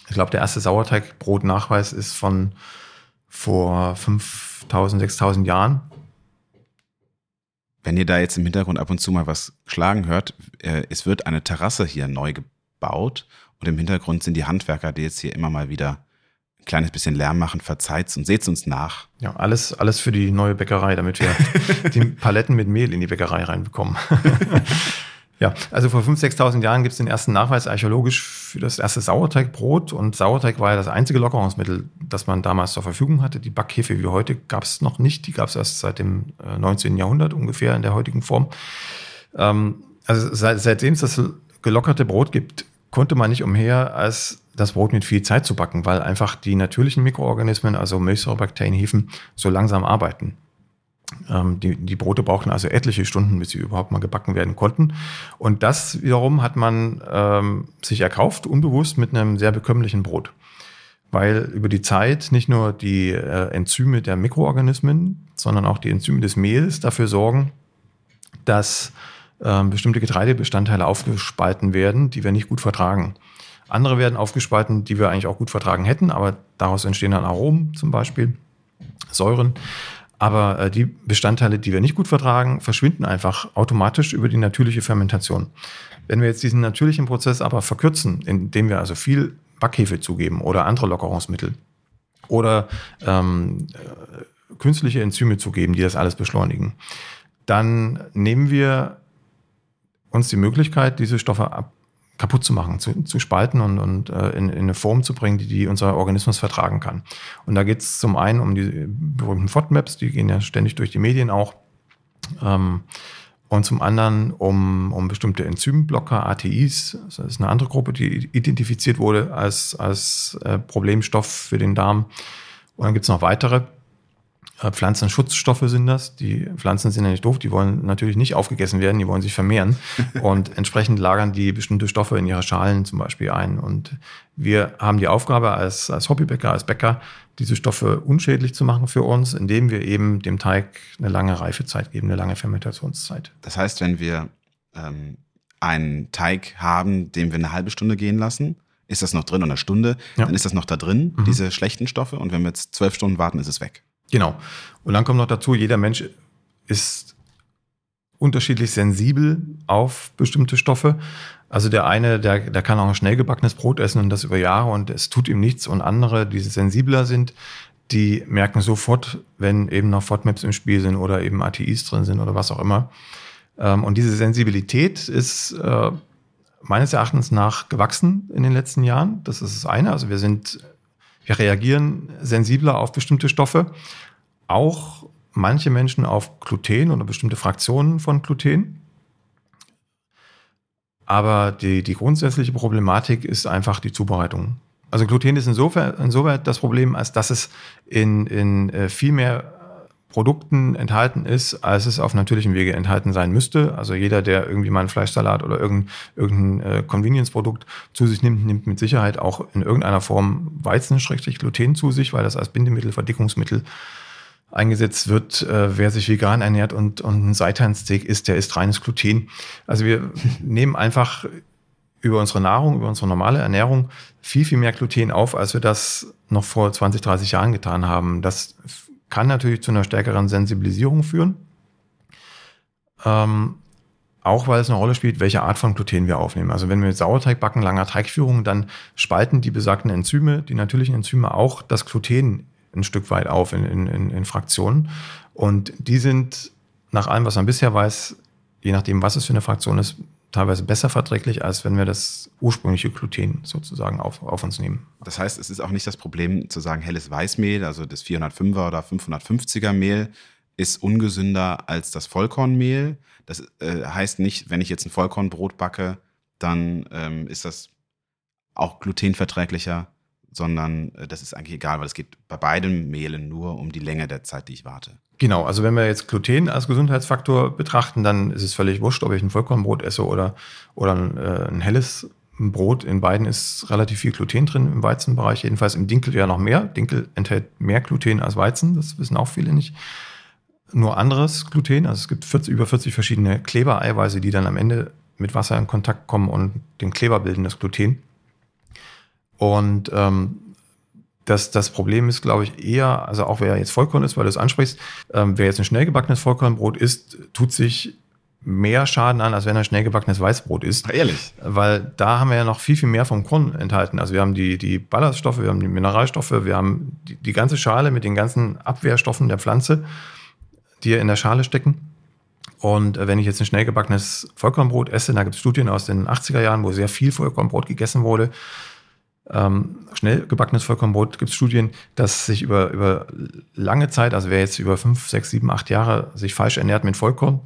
ich glaube, der erste Sauerteigbrot-Nachweis ist von vor 5000, 6000 Jahren. Wenn ihr da jetzt im Hintergrund ab und zu mal was schlagen hört, äh, es wird eine Terrasse hier neu gebaut und im Hintergrund sind die Handwerker, die jetzt hier immer mal wieder ein kleines bisschen Lärm machen, verzeiht's und seht's uns nach. Ja, alles, alles für die neue Bäckerei, damit wir die Paletten mit Mehl in die Bäckerei reinbekommen. Ja, also vor 5.000, 6.000 Jahren gibt es den ersten Nachweis archäologisch für das erste Sauerteigbrot. Und Sauerteig war ja das einzige Lockerungsmittel, das man damals zur Verfügung hatte. Die Backhefe wie heute gab es noch nicht. Die gab es erst seit dem 19. Äh, Jahrhundert ungefähr in der heutigen Form. Ähm, also seit, seitdem es das gelockerte Brot gibt, konnte man nicht umher, als das Brot mit viel Zeit zu backen, weil einfach die natürlichen Mikroorganismen, also Milchsäurebakterien, Hefen, so langsam arbeiten. Ähm, die, die Brote brauchten also etliche Stunden, bis sie überhaupt mal gebacken werden konnten. Und das wiederum hat man ähm, sich erkauft, unbewusst mit einem sehr bekömmlichen Brot. Weil über die Zeit nicht nur die äh, Enzyme der Mikroorganismen, sondern auch die Enzyme des Mehls dafür sorgen, dass ähm, bestimmte Getreidebestandteile aufgespalten werden, die wir nicht gut vertragen. Andere werden aufgespalten, die wir eigentlich auch gut vertragen hätten, aber daraus entstehen dann Aromen zum Beispiel, Säuren. Aber äh, die Bestandteile, die wir nicht gut vertragen, verschwinden einfach automatisch über die natürliche Fermentation. Wenn wir jetzt diesen natürlichen Prozess aber verkürzen, indem wir also viel Backhefe zugeben oder andere Lockerungsmittel oder ähm, äh, künstliche Enzyme zugeben, die das alles beschleunigen, dann nehmen wir uns die Möglichkeit, diese Stoffe ab, kaputt zu machen, zu, zu spalten und, und äh, in, in eine Form zu bringen, die, die unser Organismus vertragen kann. Und da geht es zum einen um die berühmten FODMAPs, die gehen ja ständig durch die Medien auch. Ähm, und zum anderen um, um bestimmte Enzymblocker, ATIs. Das ist eine andere Gruppe, die identifiziert wurde als, als äh, Problemstoff für den Darm. Und dann gibt es noch weitere. Äh, Pflanzenschutzstoffe sind das. Die Pflanzen sind ja nicht doof, die wollen natürlich nicht aufgegessen werden, die wollen sich vermehren. und entsprechend lagern die bestimmte Stoffe in ihre Schalen zum Beispiel ein. Und wir haben die Aufgabe als, als Hobbybäcker, als Bäcker, diese Stoffe unschädlich zu machen für uns, indem wir eben dem Teig eine lange Reifezeit geben, eine lange Fermentationszeit. Das heißt, wenn wir ähm, einen Teig haben, den wir eine halbe Stunde gehen lassen, ist das noch drin oder eine Stunde, ja. dann ist das noch da drin, mhm. diese schlechten Stoffe. Und wenn wir jetzt zwölf Stunden warten, ist es weg. Genau. Und dann kommt noch dazu, jeder Mensch ist unterschiedlich sensibel auf bestimmte Stoffe. Also der eine, der, der kann auch ein schnell gebackenes Brot essen und das über Jahre und es tut ihm nichts. Und andere, die sensibler sind, die merken sofort, wenn eben noch FODMAPs im Spiel sind oder eben ATIs drin sind oder was auch immer. Ähm, und diese Sensibilität ist äh, meines Erachtens nach gewachsen in den letzten Jahren. Das ist das eine. Also wir sind wir reagieren sensibler auf bestimmte Stoffe. Auch manche Menschen auf Gluten oder bestimmte Fraktionen von Gluten. Aber die, die grundsätzliche Problematik ist einfach die Zubereitung. Also Gluten ist insofern, insoweit das Problem, als dass es in, in äh, viel mehr Produkten enthalten ist, als es auf natürlichem Wege enthalten sein müsste. Also jeder, der irgendwie mal einen Fleischsalat oder irgendein, irgendein äh, Convenience-Produkt zu sich nimmt, nimmt mit Sicherheit auch in irgendeiner Form Weizen-Gluten zu sich, weil das als Bindemittel, Verdickungsmittel eingesetzt wird. Äh, wer sich vegan ernährt und, und ein Seitansteak isst, der isst reines Gluten. Also wir nehmen einfach über unsere Nahrung, über unsere normale Ernährung viel, viel mehr Gluten auf, als wir das noch vor 20, 30 Jahren getan haben. Das kann natürlich zu einer stärkeren Sensibilisierung führen. Ähm, auch weil es eine Rolle spielt, welche Art von Gluten wir aufnehmen. Also wenn wir mit Sauerteig backen, langer Teigführung, dann spalten die besagten Enzyme, die natürlichen Enzyme auch das Gluten ein Stück weit auf in, in, in Fraktionen. Und die sind nach allem, was man bisher weiß, je nachdem, was es für eine Fraktion ist, teilweise besser verträglich, als wenn wir das ursprüngliche Gluten sozusagen auf, auf uns nehmen. Das heißt, es ist auch nicht das Problem zu sagen, helles Weißmehl, also das 405er oder 550er Mehl, ist ungesünder als das Vollkornmehl. Das äh, heißt nicht, wenn ich jetzt ein Vollkornbrot backe, dann ähm, ist das auch glutenverträglicher sondern äh, das ist eigentlich egal, weil es geht bei beiden Mehlen nur um die Länge der Zeit, die ich warte. Genau, also wenn wir jetzt Gluten als Gesundheitsfaktor betrachten, dann ist es völlig wurscht, ob ich ein Vollkornbrot esse oder, oder ein, äh, ein helles Brot. In beiden ist relativ viel Gluten drin im Weizenbereich, jedenfalls im Dinkel ja noch mehr. Dinkel enthält mehr Gluten als Weizen, das wissen auch viele nicht. Nur anderes Gluten, also es gibt 40, über 40 verschiedene Klebereiweiße, die dann am Ende mit Wasser in Kontakt kommen und den Kleber bilden, das Gluten. Und ähm, das, das Problem ist, glaube ich, eher, also auch wer jetzt Vollkorn ist, weil du es ansprichst, ähm, wer jetzt ein schnell gebackenes Vollkornbrot isst, tut sich mehr Schaden an, als wenn er schnell gebackenes Weißbrot isst. Ehrlich? Weil da haben wir ja noch viel, viel mehr vom Korn enthalten. Also wir haben die, die Ballaststoffe, wir haben die Mineralstoffe, wir haben die, die ganze Schale mit den ganzen Abwehrstoffen der Pflanze, die in der Schale stecken. Und äh, wenn ich jetzt ein schnell gebackenes Vollkornbrot esse, da gibt es Studien aus den 80er Jahren, wo sehr viel Vollkornbrot gegessen wurde, ähm, schnell gebackenes Vollkornbrot gibt es Studien, dass sich über, über lange Zeit, also wer jetzt über fünf, sechs, sieben, acht Jahre sich falsch ernährt mit Vollkorn,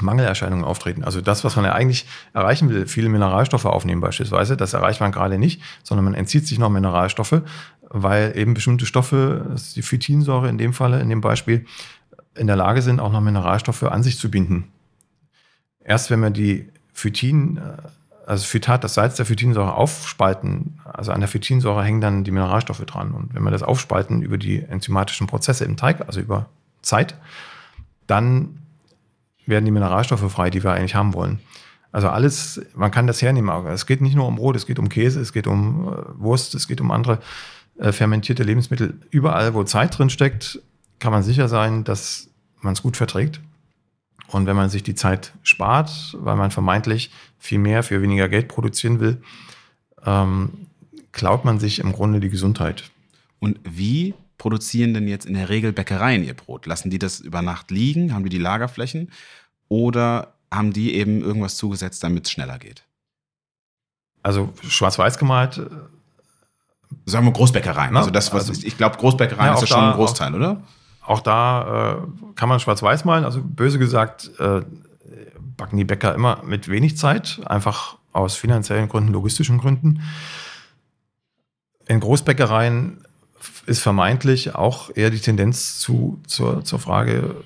Mangelerscheinungen auftreten. Also das, was man ja eigentlich erreichen will, viele Mineralstoffe aufnehmen beispielsweise, das erreicht man gerade nicht, sondern man entzieht sich noch Mineralstoffe, weil eben bestimmte Stoffe, die Phytinsäure in dem Falle, in dem Beispiel, in der Lage sind, auch noch Mineralstoffe an sich zu binden. Erst wenn man die Phytin äh, also Phytat, das Salz der Phytinsäure aufspalten, also an der Phytinsäure hängen dann die Mineralstoffe dran. Und wenn wir das aufspalten über die enzymatischen Prozesse im Teig, also über Zeit, dann werden die Mineralstoffe frei, die wir eigentlich haben wollen. Also alles, man kann das hernehmen. Es geht nicht nur um Brot, es geht um Käse, es geht um äh, Wurst, es geht um andere äh, fermentierte Lebensmittel. Überall, wo Zeit drin steckt, kann man sicher sein, dass man es gut verträgt. Und wenn man sich die Zeit spart, weil man vermeintlich viel mehr für weniger Geld produzieren will, ähm, klaut man sich im Grunde die Gesundheit. Und wie produzieren denn jetzt in der Regel Bäckereien ihr Brot? Lassen die das über Nacht liegen? Haben die die Lagerflächen? Oder haben die eben irgendwas zugesetzt, damit es schneller geht? Also schwarz-weiß gemalt. Äh, Sagen wir Großbäckereien. Ne? Also das, was also, ich glaube, Großbäckereien ja, ist ja schon ein Großteil, auch, oder? Auch da äh, kann man schwarz-weiß malen. Also böse gesagt, äh, backen die Bäcker immer mit wenig Zeit, einfach aus finanziellen Gründen, logistischen Gründen. In Großbäckereien ist vermeintlich auch eher die Tendenz zu, zur, zur Frage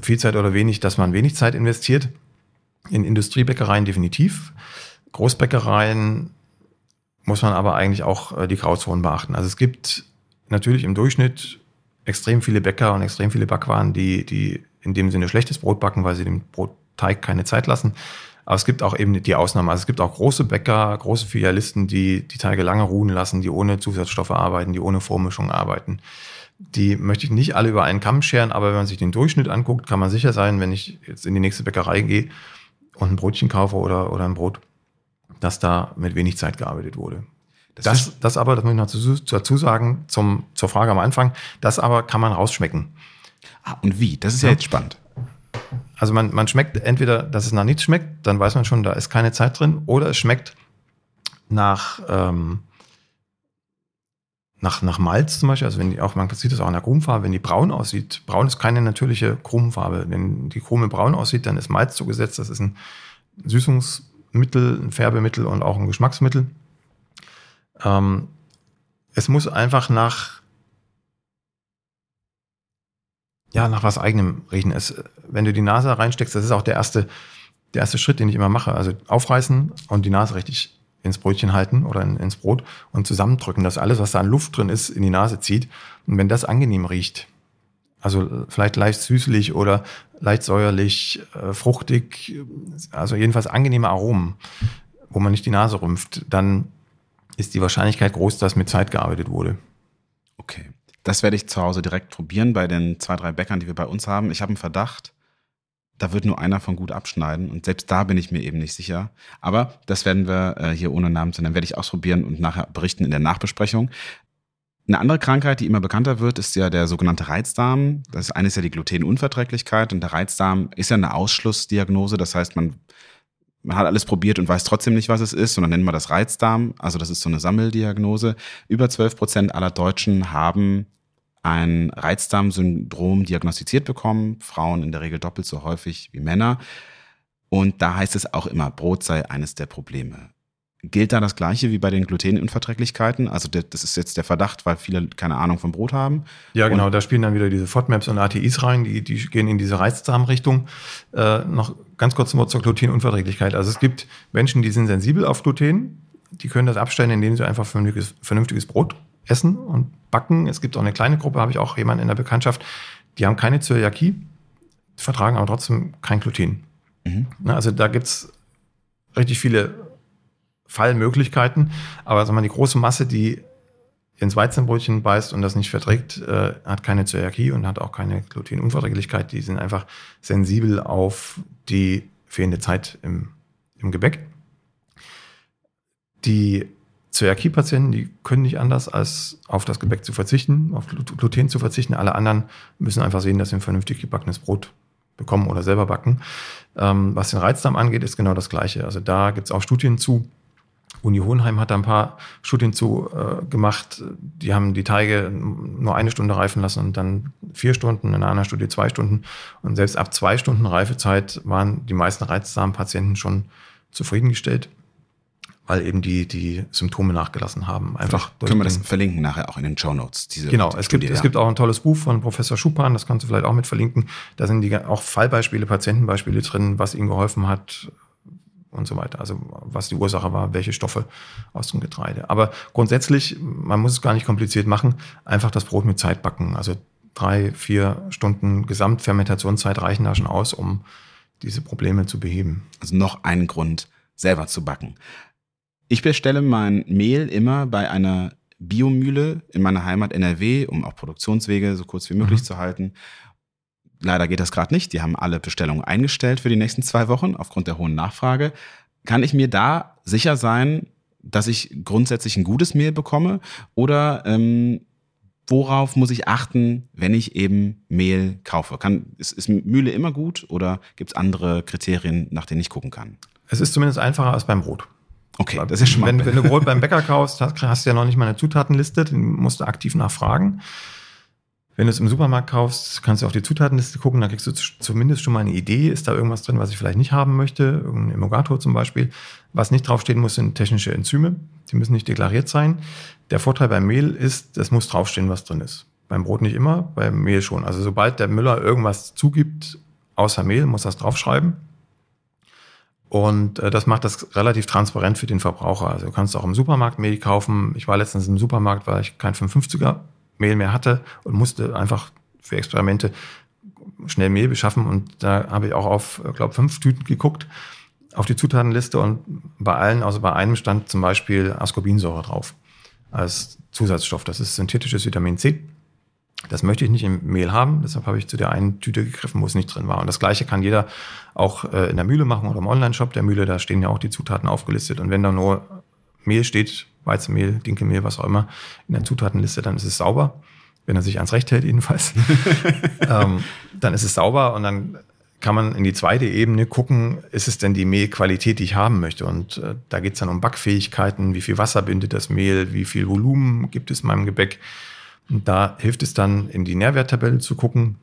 viel Zeit oder wenig, dass man wenig Zeit investiert. In Industriebäckereien definitiv. Großbäckereien muss man aber eigentlich auch äh, die Grauzonen beachten. Also es gibt natürlich im Durchschnitt extrem viele Bäcker und extrem viele Backwaren, die, die in dem Sinne schlechtes Brot backen, weil sie dem Brotteig keine Zeit lassen. Aber es gibt auch eben die Ausnahmen. Also es gibt auch große Bäcker, große Filialisten, die die Teige lange ruhen lassen, die ohne Zusatzstoffe arbeiten, die ohne Vormischung arbeiten. Die möchte ich nicht alle über einen Kamm scheren, aber wenn man sich den Durchschnitt anguckt, kann man sicher sein, wenn ich jetzt in die nächste Bäckerei gehe und ein Brötchen kaufe oder, oder ein Brot, dass da mit wenig Zeit gearbeitet wurde. Das, das, das aber, das muss ich noch dazu sagen, zum, zur Frage am Anfang, das aber kann man rausschmecken. Ah, und wie? Das ist ja, ja jetzt spannend. Also man, man schmeckt entweder, dass es nach nichts schmeckt, dann weiß man schon, da ist keine Zeit drin, oder es schmeckt nach, ähm, nach, nach Malz zum Beispiel, also wenn die auch, man sieht das auch in der Krumenfarbe, wenn die braun aussieht, braun ist keine natürliche Krumenfarbe. Wenn die Krume braun aussieht, dann ist Malz zugesetzt, das ist ein Süßungs- Mittel, ein Färbemittel und auch ein Geschmacksmittel. Ähm, es muss einfach nach, ja, nach was eigenem riechen. Es, wenn du die Nase reinsteckst, das ist auch der erste, der erste Schritt, den ich immer mache. Also aufreißen und die Nase richtig ins Brötchen halten oder in, ins Brot und zusammendrücken, dass alles, was da an Luft drin ist, in die Nase zieht. Und wenn das angenehm riecht, also vielleicht leicht süßlich oder leicht säuerlich, äh, fruchtig, also jedenfalls angenehme Aromen, wo man nicht die Nase rümpft, dann ist die Wahrscheinlichkeit groß, dass mit Zeit gearbeitet wurde. Okay. Das werde ich zu Hause direkt probieren bei den zwei, drei Bäckern, die wir bei uns haben. Ich habe einen Verdacht, da wird nur einer von gut abschneiden. Und selbst da bin ich mir eben nicht sicher. Aber das werden wir äh, hier ohne Namen zu nennen, werde ich ausprobieren und nachher berichten in der Nachbesprechung. Eine andere Krankheit, die immer bekannter wird, ist ja der sogenannte Reizdarm. Das eine ist ja die Glutenunverträglichkeit und der Reizdarm ist ja eine Ausschlussdiagnose. Das heißt, man, man hat alles probiert und weiß trotzdem nicht, was es ist. Und dann nennen wir das Reizdarm. Also das ist so eine Sammeldiagnose. Über 12 Prozent aller Deutschen haben ein Reizdarmsyndrom diagnostiziert bekommen. Frauen in der Regel doppelt so häufig wie Männer. Und da heißt es auch immer, Brot sei eines der Probleme. Gilt da das Gleiche wie bei den Glutenunverträglichkeiten? Also das ist jetzt der Verdacht, weil viele keine Ahnung vom Brot haben. Ja, genau. Und da spielen dann wieder diese FODMAPs und ATIs rein. Die, die gehen in diese Reizdarmrichtung. Äh, noch ganz kurz zum Wort zur Glutenunverträglichkeit. Also es gibt Menschen, die sind sensibel auf Gluten. Die können das abstellen, indem sie einfach vernünftiges, vernünftiges Brot essen und backen. Es gibt auch eine kleine Gruppe, habe ich auch jemanden in der Bekanntschaft, die haben keine Zöliakie, vertragen aber trotzdem kein Gluten. Mhm. Also da gibt es richtig viele Fallmöglichkeiten, aber sag mal, die große Masse, die ins Weizenbrötchen beißt und das nicht verträgt, äh, hat keine Zöliakie und hat auch keine Glutenunverträglichkeit. Die sind einfach sensibel auf die fehlende Zeit im, im Gebäck. Die Zöliakie-Patienten, die können nicht anders, als auf das Gebäck zu verzichten, auf Gluten zu verzichten. Alle anderen müssen einfach sehen, dass sie ein vernünftig gebackenes Brot bekommen oder selber backen. Ähm, was den Reizdarm angeht, ist genau das Gleiche. Also da gibt es auch Studien zu. Uni Hohenheim hat da ein paar Studien zu äh, gemacht. Die haben die Teige nur eine Stunde reifen lassen und dann vier Stunden, in einer Studie zwei Stunden. Und selbst ab zwei Stunden Reifezeit waren die meisten Reizdarmpatienten schon zufriedengestellt weil eben die, die Symptome nachgelassen haben. Einfach können wir das verlinken nachher auch in den Show Notes. Diese genau, es gibt, ja. es gibt auch ein tolles Buch von Professor Schupan, das kannst du vielleicht auch mit verlinken. Da sind die auch Fallbeispiele, Patientenbeispiele drin, was ihnen geholfen hat und so weiter. Also was die Ursache war, welche Stoffe aus dem Getreide. Aber grundsätzlich, man muss es gar nicht kompliziert machen, einfach das Brot mit Zeit backen. Also drei, vier Stunden Gesamtfermentationszeit reichen da schon aus, um diese Probleme zu beheben. Also noch ein Grund, selber zu backen. Ich bestelle mein Mehl immer bei einer Biomühle in meiner Heimat NRW, um auch Produktionswege so kurz wie möglich mhm. zu halten. Leider geht das gerade nicht. Die haben alle Bestellungen eingestellt für die nächsten zwei Wochen aufgrund der hohen Nachfrage. Kann ich mir da sicher sein, dass ich grundsätzlich ein gutes Mehl bekomme? Oder ähm, worauf muss ich achten, wenn ich eben Mehl kaufe? Kann, ist, ist Mühle immer gut oder gibt es andere Kriterien, nach denen ich gucken kann? Es ist zumindest einfacher als beim Brot. Okay, das ist schon mal. Wenn, wenn du Brot beim Bäcker kaufst, hast, hast du ja noch nicht mal eine Zutatenliste, den musst du aktiv nachfragen. Wenn du es im Supermarkt kaufst, kannst du auf die Zutatenliste gucken, dann kriegst du zumindest schon mal eine Idee, ist da irgendwas drin, was ich vielleicht nicht haben möchte, irgendein Emulgator zum Beispiel. Was nicht draufstehen muss, sind technische Enzyme, die müssen nicht deklariert sein. Der Vorteil beim Mehl ist, es muss draufstehen, was drin ist. Beim Brot nicht immer, beim Mehl schon. Also sobald der Müller irgendwas zugibt, außer Mehl, muss das draufschreiben. Und äh, das macht das relativ transparent für den Verbraucher. Also du kannst auch im Supermarkt Mehl kaufen. Ich war letztens im Supermarkt, weil ich kein 550er Mehl mehr hatte und musste einfach für Experimente schnell Mehl beschaffen. Und da habe ich auch auf, glaube fünf Tüten geguckt auf die Zutatenliste und bei allen, also bei einem stand zum Beispiel Ascorbinsäure drauf als Zusatzstoff. Das ist synthetisches Vitamin C. Das möchte ich nicht im Mehl haben, deshalb habe ich zu der einen Tüte gegriffen, wo es nicht drin war. Und das gleiche kann jeder auch äh, in der Mühle machen oder im Online-Shop der Mühle, da stehen ja auch die Zutaten aufgelistet. Und wenn da nur Mehl steht, Weizenmehl, Dinkelmehl, was auch immer, in der Zutatenliste, dann ist es sauber. Wenn er sich ans Recht hält, jedenfalls. ähm, dann ist es sauber und dann kann man in die zweite Ebene gucken, ist es denn die Mehlqualität, die ich haben möchte? Und äh, da geht es dann um Backfähigkeiten, wie viel Wasser bindet das Mehl, wie viel Volumen gibt es in meinem Gebäck. Und da hilft es dann, in die Nährwerttabelle zu gucken.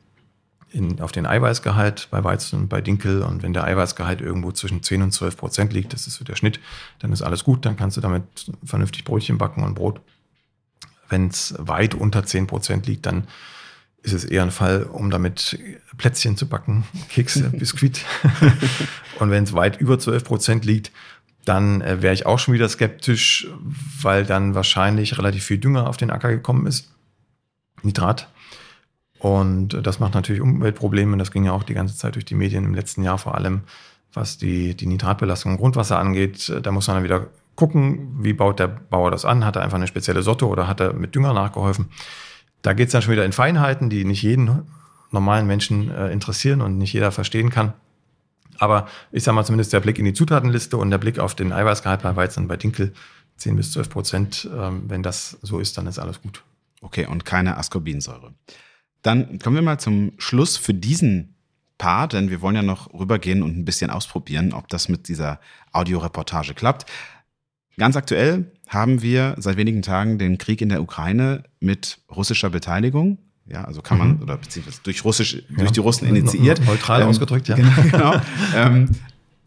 In, auf den Eiweißgehalt bei Weizen und bei Dinkel. Und wenn der Eiweißgehalt irgendwo zwischen 10 und 12 Prozent liegt, das ist so der Schnitt, dann ist alles gut. Dann kannst du damit vernünftig Brötchen backen und Brot. Wenn es weit unter 10 Prozent liegt, dann ist es eher ein Fall, um damit Plätzchen zu backen, Kekse, Biskuit. und wenn es weit über 12 Prozent liegt, dann äh, wäre ich auch schon wieder skeptisch, weil dann wahrscheinlich relativ viel Dünger auf den Acker gekommen ist. Nitrat. Und das macht natürlich Umweltprobleme. Das ging ja auch die ganze Zeit durch die Medien im letzten Jahr vor allem, was die, die Nitratbelastung im Grundwasser angeht. Da muss man dann wieder gucken, wie baut der Bauer das an? Hat er einfach eine spezielle Sorte oder hat er mit Dünger nachgeholfen? Da geht es dann schon wieder in Feinheiten, die nicht jeden normalen Menschen äh, interessieren und nicht jeder verstehen kann. Aber ich sage mal zumindest der Blick in die Zutatenliste und der Blick auf den Eiweißgehalt bei Weizen bei Dinkel 10 bis 12 Prozent. Ähm, wenn das so ist, dann ist alles gut. Okay, und keine Ascorbinsäure. Dann kommen wir mal zum Schluss für diesen Part, denn wir wollen ja noch rübergehen und ein bisschen ausprobieren, ob das mit dieser Audioreportage klappt. Ganz aktuell haben wir seit wenigen Tagen den Krieg in der Ukraine mit russischer Beteiligung. Ja, also kann man, mhm. oder beziehungsweise durch Russisch, ja. durch die Russen initiiert. Neutral ähm, ausgedrückt, ja. Genau. genau. ähm,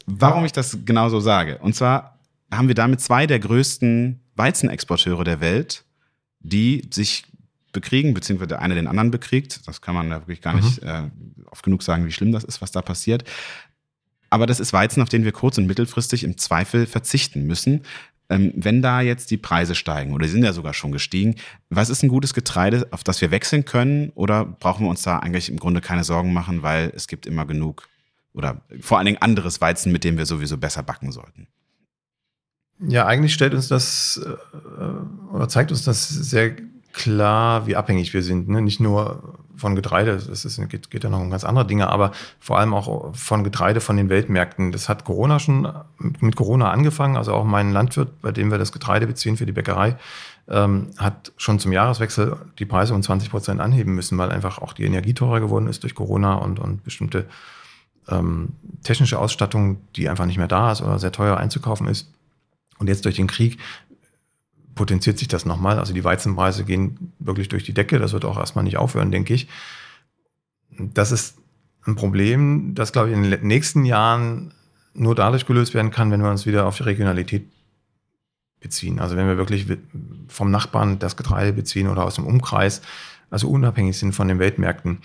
warum ich das genau so sage. Und zwar haben wir damit zwei der größten Weizenexporteure der Welt, die sich bekriegen, beziehungsweise der eine den anderen bekriegt. Das kann man ja wirklich gar mhm. nicht äh, oft genug sagen, wie schlimm das ist, was da passiert. Aber das ist Weizen, auf den wir kurz- und mittelfristig im Zweifel verzichten müssen. Ähm, wenn da jetzt die Preise steigen oder sind ja sogar schon gestiegen, was ist ein gutes Getreide, auf das wir wechseln können? Oder brauchen wir uns da eigentlich im Grunde keine Sorgen machen, weil es gibt immer genug oder vor allen Dingen anderes Weizen, mit dem wir sowieso besser backen sollten? Ja, eigentlich stellt uns das äh, oder zeigt uns das sehr klar, wie abhängig wir sind. Ne? Nicht nur von Getreide, es geht, geht ja noch um ganz andere Dinge, aber vor allem auch von Getreide von den Weltmärkten. Das hat Corona schon mit Corona angefangen. Also auch mein Landwirt, bei dem wir das Getreide beziehen für die Bäckerei, ähm, hat schon zum Jahreswechsel die Preise um 20 Prozent anheben müssen, weil einfach auch die Energie teurer geworden ist durch Corona und, und bestimmte ähm, technische Ausstattung, die einfach nicht mehr da ist oder sehr teuer einzukaufen ist. Und jetzt durch den Krieg potenziert sich das nochmal. Also die Weizenpreise gehen wirklich durch die Decke. Das wird auch erstmal nicht aufhören, denke ich. Das ist ein Problem, das, glaube ich, in den nächsten Jahren nur dadurch gelöst werden kann, wenn wir uns wieder auf die Regionalität beziehen. Also wenn wir wirklich vom Nachbarn das Getreide beziehen oder aus dem Umkreis, also unabhängig sind von den Weltmärkten.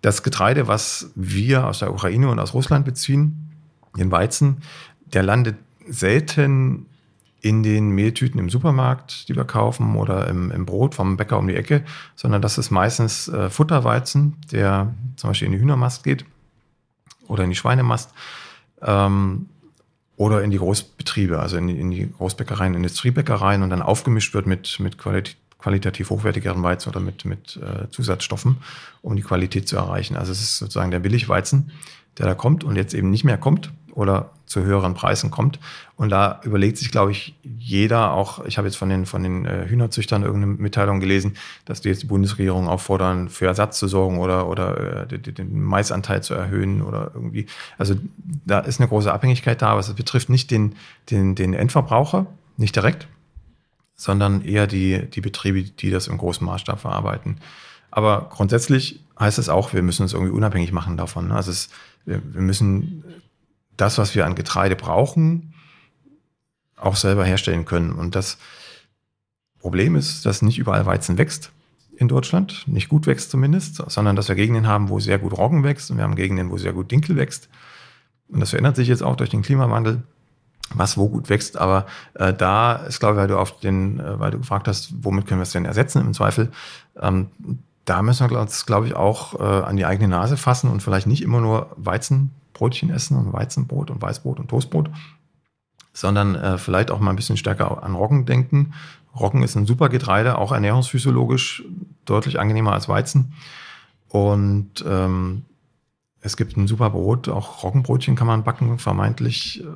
Das Getreide, was wir aus der Ukraine und aus Russland beziehen, den Weizen, der landet selten in den Mehltüten im Supermarkt, die wir kaufen, oder im, im Brot vom Bäcker um die Ecke, sondern das ist meistens äh, Futterweizen, der zum Beispiel in die Hühnermast geht oder in die Schweinemast ähm, oder in die Großbetriebe, also in die, in die Großbäckereien, Industriebäckereien und dann aufgemischt wird mit, mit Qualität, qualitativ hochwertigeren Weizen oder mit, mit äh, Zusatzstoffen, um die Qualität zu erreichen. Also es ist sozusagen der Billigweizen, der da kommt und jetzt eben nicht mehr kommt oder zu höheren Preisen kommt. Und da überlegt sich, glaube ich, jeder auch, ich habe jetzt von den, von den äh, Hühnerzüchtern irgendeine Mitteilung gelesen, dass die jetzt die Bundesregierung auffordern, für Ersatz zu sorgen oder, oder äh, den, Maisanteil zu erhöhen oder irgendwie. Also da ist eine große Abhängigkeit da, aber es betrifft nicht den, den, den Endverbraucher, nicht direkt, sondern eher die, die Betriebe, die das im großen Maßstab verarbeiten. Aber grundsätzlich heißt es auch, wir müssen uns irgendwie unabhängig machen davon. Also es, wir müssen das, was wir an Getreide brauchen, auch selber herstellen können. Und das Problem ist, dass nicht überall Weizen wächst in Deutschland, nicht gut wächst zumindest, sondern dass wir Gegenden haben, wo sehr gut Roggen wächst und wir haben Gegenden, wo sehr gut Dinkel wächst. Und das verändert sich jetzt auch durch den Klimawandel, was wo gut wächst. Aber äh, da ist, glaube ich, weil du auf den, äh, weil du gefragt hast, womit können wir es denn ersetzen im Zweifel, ähm, da müssen wir uns, glaube ich, auch äh, an die eigene Nase fassen und vielleicht nicht immer nur Weizen Brötchen essen und Weizenbrot und Weißbrot und Toastbrot, sondern äh, vielleicht auch mal ein bisschen stärker an Roggen denken. Roggen ist ein super Getreide, auch ernährungsphysiologisch deutlich angenehmer als Weizen. Und ähm, es gibt ein super Brot, auch Roggenbrötchen kann man backen, vermeintlich, äh,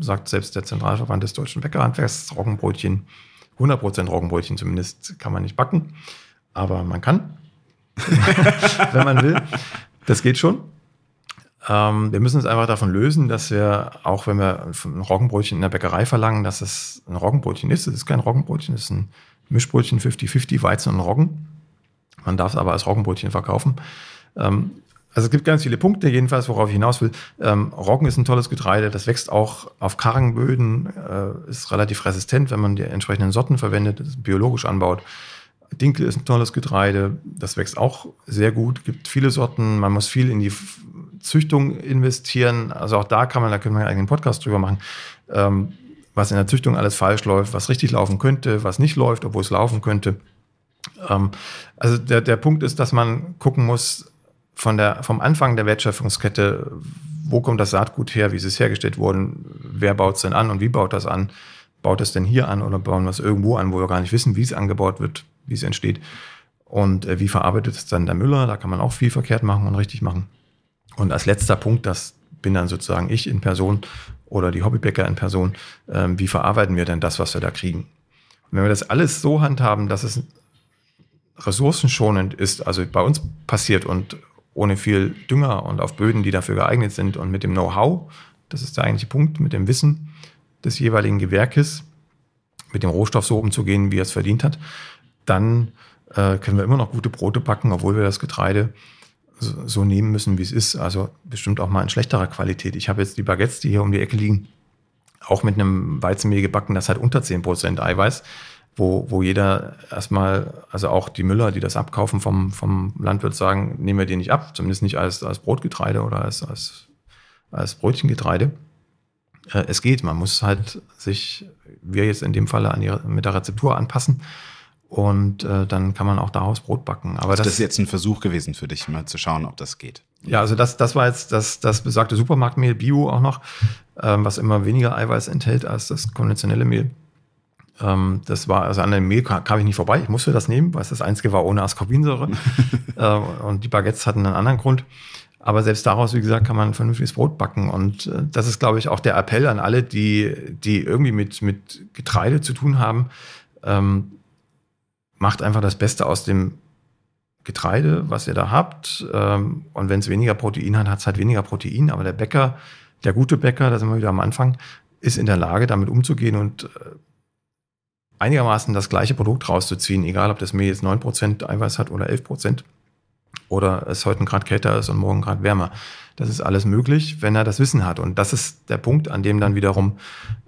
sagt selbst der Zentralverband des deutschen Bäckerhandwerks, Roggenbrötchen, 100% Roggenbrötchen zumindest kann man nicht backen, aber man kann, wenn man will. Das geht schon. Ähm, wir müssen uns einfach davon lösen, dass wir, auch wenn wir ein Roggenbrötchen in der Bäckerei verlangen, dass es ein Roggenbrötchen ist. Es ist kein Roggenbrötchen, es ist ein Mischbrötchen 50-50 Weizen und Roggen. Man darf es aber als Roggenbrötchen verkaufen. Ähm, also es gibt ganz viele Punkte, jedenfalls, worauf ich hinaus will. Ähm, Roggen ist ein tolles Getreide, das wächst auch auf kargen Böden, äh, ist relativ resistent, wenn man die entsprechenden Sorten verwendet, biologisch anbaut. Dinkel ist ein tolles Getreide, das wächst auch sehr gut, gibt viele Sorten, man muss viel in die Züchtung investieren. Also auch da kann man, da können wir einen eigenen Podcast drüber machen, ähm, was in der Züchtung alles falsch läuft, was richtig laufen könnte, was nicht läuft, obwohl es laufen könnte. Ähm, also der, der Punkt ist, dass man gucken muss, von der, vom Anfang der Wertschöpfungskette, wo kommt das Saatgut her, wie ist es hergestellt worden, wer baut es denn an und wie baut das an? Baut es denn hier an oder bauen wir es irgendwo an, wo wir gar nicht wissen, wie es angebaut wird, wie es entsteht? Und äh, wie verarbeitet es dann der Müller? Da kann man auch viel verkehrt machen und richtig machen. Und als letzter Punkt, das bin dann sozusagen ich in Person oder die Hobbybäcker in Person, äh, wie verarbeiten wir denn das, was wir da kriegen? Und wenn wir das alles so handhaben, dass es ressourcenschonend ist, also bei uns passiert und ohne viel Dünger und auf Böden, die dafür geeignet sind und mit dem Know-how, das ist der eigentliche Punkt, mit dem Wissen des jeweiligen Gewerkes, mit dem Rohstoff so umzugehen, wie er es verdient hat, dann äh, können wir immer noch gute Brote backen, obwohl wir das Getreide so, nehmen müssen, wie es ist. Also bestimmt auch mal in schlechterer Qualität. Ich habe jetzt die Baguettes, die hier um die Ecke liegen, auch mit einem Weizenmehl gebacken, das hat unter 10% Eiweiß wo, wo jeder erstmal, also auch die Müller, die das abkaufen vom, vom Landwirt, sagen, nehmen wir die nicht ab, zumindest nicht als, als Brotgetreide oder als, als, als Brötchengetreide. Äh, es geht, man muss halt sich, wir jetzt in dem Falle an die, mit der Rezeptur anpassen und äh, dann kann man auch daraus Brot backen. Aber das, das ist jetzt ein Versuch gewesen für dich, mal zu schauen, ob das geht. Ja, also das, das war jetzt das, das besagte Supermarktmehl, Bio auch noch, ähm, was immer weniger Eiweiß enthält als das konventionelle Mehl. Ähm, das war, also an dem Mehl kam, kam, ich nicht vorbei. Ich musste das nehmen, weil es das einzige war ohne Ascorbinsäure. äh, und die Baguettes hatten einen anderen Grund. Aber selbst daraus, wie gesagt, kann man ein vernünftiges Brot backen. Und äh, das ist, glaube ich, auch der Appell an alle, die, die irgendwie mit, mit Getreide zu tun haben. Ähm, macht einfach das Beste aus dem Getreide, was ihr da habt. Ähm, und wenn es weniger Protein hat, hat es halt weniger Protein. Aber der Bäcker, der gute Bäcker, da sind wir wieder am Anfang, ist in der Lage, damit umzugehen und äh, einigermaßen das gleiche Produkt rauszuziehen, egal ob das Mehl jetzt 9% Eiweiß hat oder 11% oder es heute Grad kälter ist und morgen Grad wärmer. Das ist alles möglich, wenn er das Wissen hat. Und das ist der Punkt, an dem dann wiederum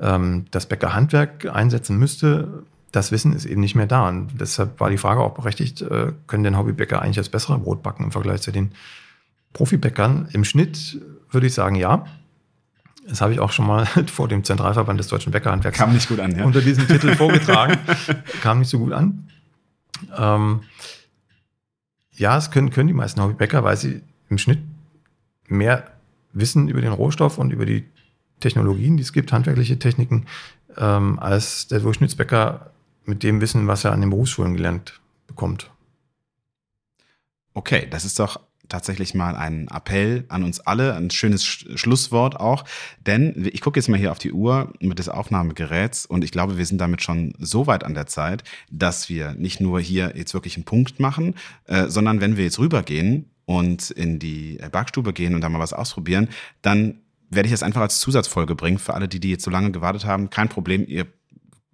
ähm, das Bäckerhandwerk einsetzen müsste. Das Wissen ist eben nicht mehr da. Und deshalb war die Frage auch berechtigt, äh, können denn Hobbybäcker eigentlich das bessere Brot backen im Vergleich zu den Profibäckern? Im Schnitt würde ich sagen, ja. Das habe ich auch schon mal vor dem Zentralverband des Deutschen Bäckerhandwerks Kam nicht gut an, ja. unter diesem Titel vorgetragen. Kam nicht so gut an. Ähm, ja, es können, können die meisten Hobbybäcker, weil sie im Schnitt mehr wissen über den Rohstoff und über die Technologien, die es gibt, handwerkliche Techniken, ähm, als der Durchschnittsbäcker mit dem Wissen, was er an den Berufsschulen gelernt bekommt. Okay, das ist doch tatsächlich mal einen Appell an uns alle, ein schönes Schlusswort auch. Denn ich gucke jetzt mal hier auf die Uhr mit des Aufnahmegeräts und ich glaube, wir sind damit schon so weit an der Zeit, dass wir nicht nur hier jetzt wirklich einen Punkt machen, äh, sondern wenn wir jetzt rübergehen und in die Backstube gehen und da mal was ausprobieren, dann werde ich das einfach als Zusatzfolge bringen für alle, die, die jetzt so lange gewartet haben. Kein Problem, ihr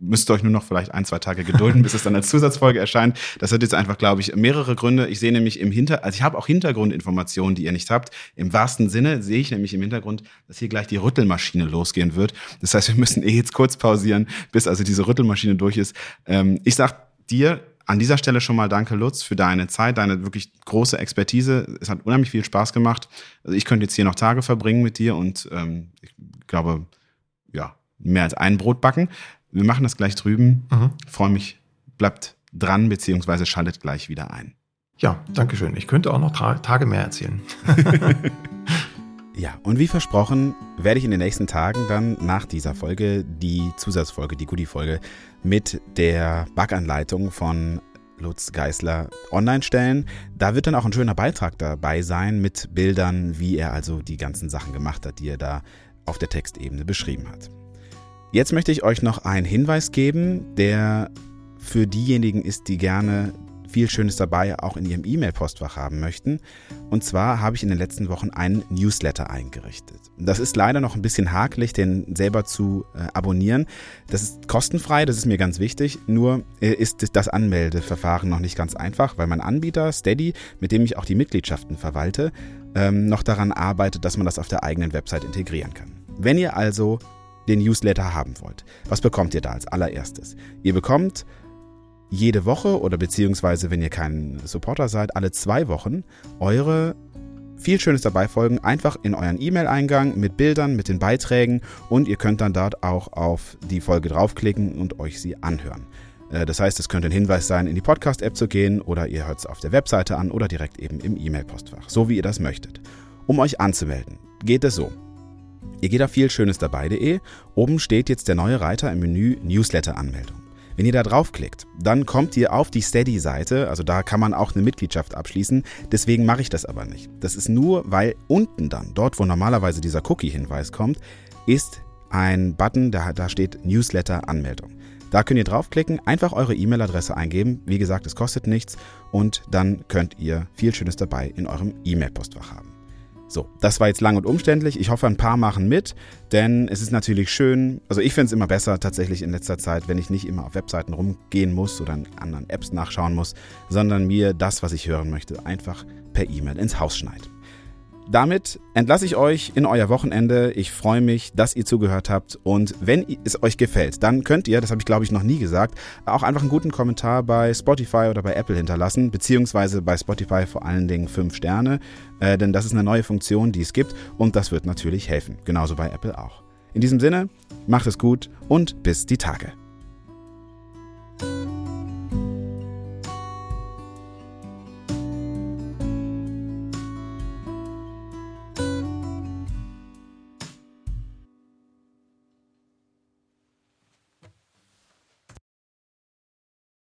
müsst euch nur noch vielleicht ein, zwei Tage gedulden, bis es dann als Zusatzfolge erscheint. Das hat jetzt einfach, glaube ich, mehrere Gründe. Ich sehe nämlich im Hinter, also ich habe auch Hintergrundinformationen, die ihr nicht habt. Im wahrsten Sinne sehe ich nämlich im Hintergrund, dass hier gleich die Rüttelmaschine losgehen wird. Das heißt, wir müssen eh jetzt kurz pausieren, bis also diese Rüttelmaschine durch ist. Ähm, ich sag dir an dieser Stelle schon mal danke, Lutz, für deine Zeit, deine wirklich große Expertise. Es hat unheimlich viel Spaß gemacht. Also ich könnte jetzt hier noch Tage verbringen mit dir und ähm, ich glaube, ja, mehr als ein Brot backen. Wir machen das gleich drüben. Mhm. Freue mich. Bleibt dran, beziehungsweise schaltet gleich wieder ein. Ja, danke schön. Ich könnte auch noch Tage mehr erzählen. ja, und wie versprochen, werde ich in den nächsten Tagen dann nach dieser Folge die Zusatzfolge, die Goodie-Folge mit der Backanleitung von Lutz Geisler online stellen. Da wird dann auch ein schöner Beitrag dabei sein mit Bildern, wie er also die ganzen Sachen gemacht hat, die er da auf der Textebene beschrieben hat. Jetzt möchte ich euch noch einen Hinweis geben, der für diejenigen ist, die gerne viel Schönes dabei auch in Ihrem E-Mail-Postfach haben möchten. Und zwar habe ich in den letzten Wochen einen Newsletter eingerichtet. Das ist leider noch ein bisschen hakelig, den selber zu äh, abonnieren. Das ist kostenfrei, das ist mir ganz wichtig. Nur äh, ist das Anmeldeverfahren noch nicht ganz einfach, weil mein Anbieter Steady, mit dem ich auch die Mitgliedschaften verwalte, ähm, noch daran arbeitet, dass man das auf der eigenen Website integrieren kann. Wenn ihr also den Newsletter haben wollt, was bekommt ihr da als allererstes? Ihr bekommt jede Woche oder beziehungsweise, wenn ihr kein Supporter seid, alle zwei Wochen eure viel Schönes dabei folgen, einfach in euren E-Mail-Eingang mit Bildern, mit den Beiträgen und ihr könnt dann dort auch auf die Folge draufklicken und euch sie anhören. Äh, das heißt, es könnte ein Hinweis sein, in die Podcast-App zu gehen oder ihr hört es auf der Webseite an oder direkt eben im E-Mail-Postfach, so wie ihr das möchtet. Um euch anzumelden, geht es so. Ihr geht auf vielschönesdabei.de, oben steht jetzt der neue Reiter im Menü Newsletter-Anmeldung. Wenn ihr da draufklickt, dann kommt ihr auf die Steady-Seite, also da kann man auch eine Mitgliedschaft abschließen. Deswegen mache ich das aber nicht. Das ist nur, weil unten dann, dort wo normalerweise dieser Cookie-Hinweis kommt, ist ein Button, da, da steht Newsletter-Anmeldung. Da könnt ihr draufklicken, einfach eure E-Mail-Adresse eingeben. Wie gesagt, es kostet nichts und dann könnt ihr viel Schönes dabei in eurem E-Mail-Postfach haben. So, das war jetzt lang und umständlich. Ich hoffe, ein paar machen mit, denn es ist natürlich schön. Also ich finde es immer besser tatsächlich in letzter Zeit, wenn ich nicht immer auf Webseiten rumgehen muss oder in anderen Apps nachschauen muss, sondern mir das, was ich hören möchte, einfach per E-Mail ins Haus schneit. Damit entlasse ich euch in euer Wochenende. Ich freue mich, dass ihr zugehört habt. Und wenn es euch gefällt, dann könnt ihr, das habe ich glaube ich noch nie gesagt, auch einfach einen guten Kommentar bei Spotify oder bei Apple hinterlassen, beziehungsweise bei Spotify vor allen Dingen 5 Sterne, äh, denn das ist eine neue Funktion, die es gibt und das wird natürlich helfen. Genauso bei Apple auch. In diesem Sinne, macht es gut und bis die Tage.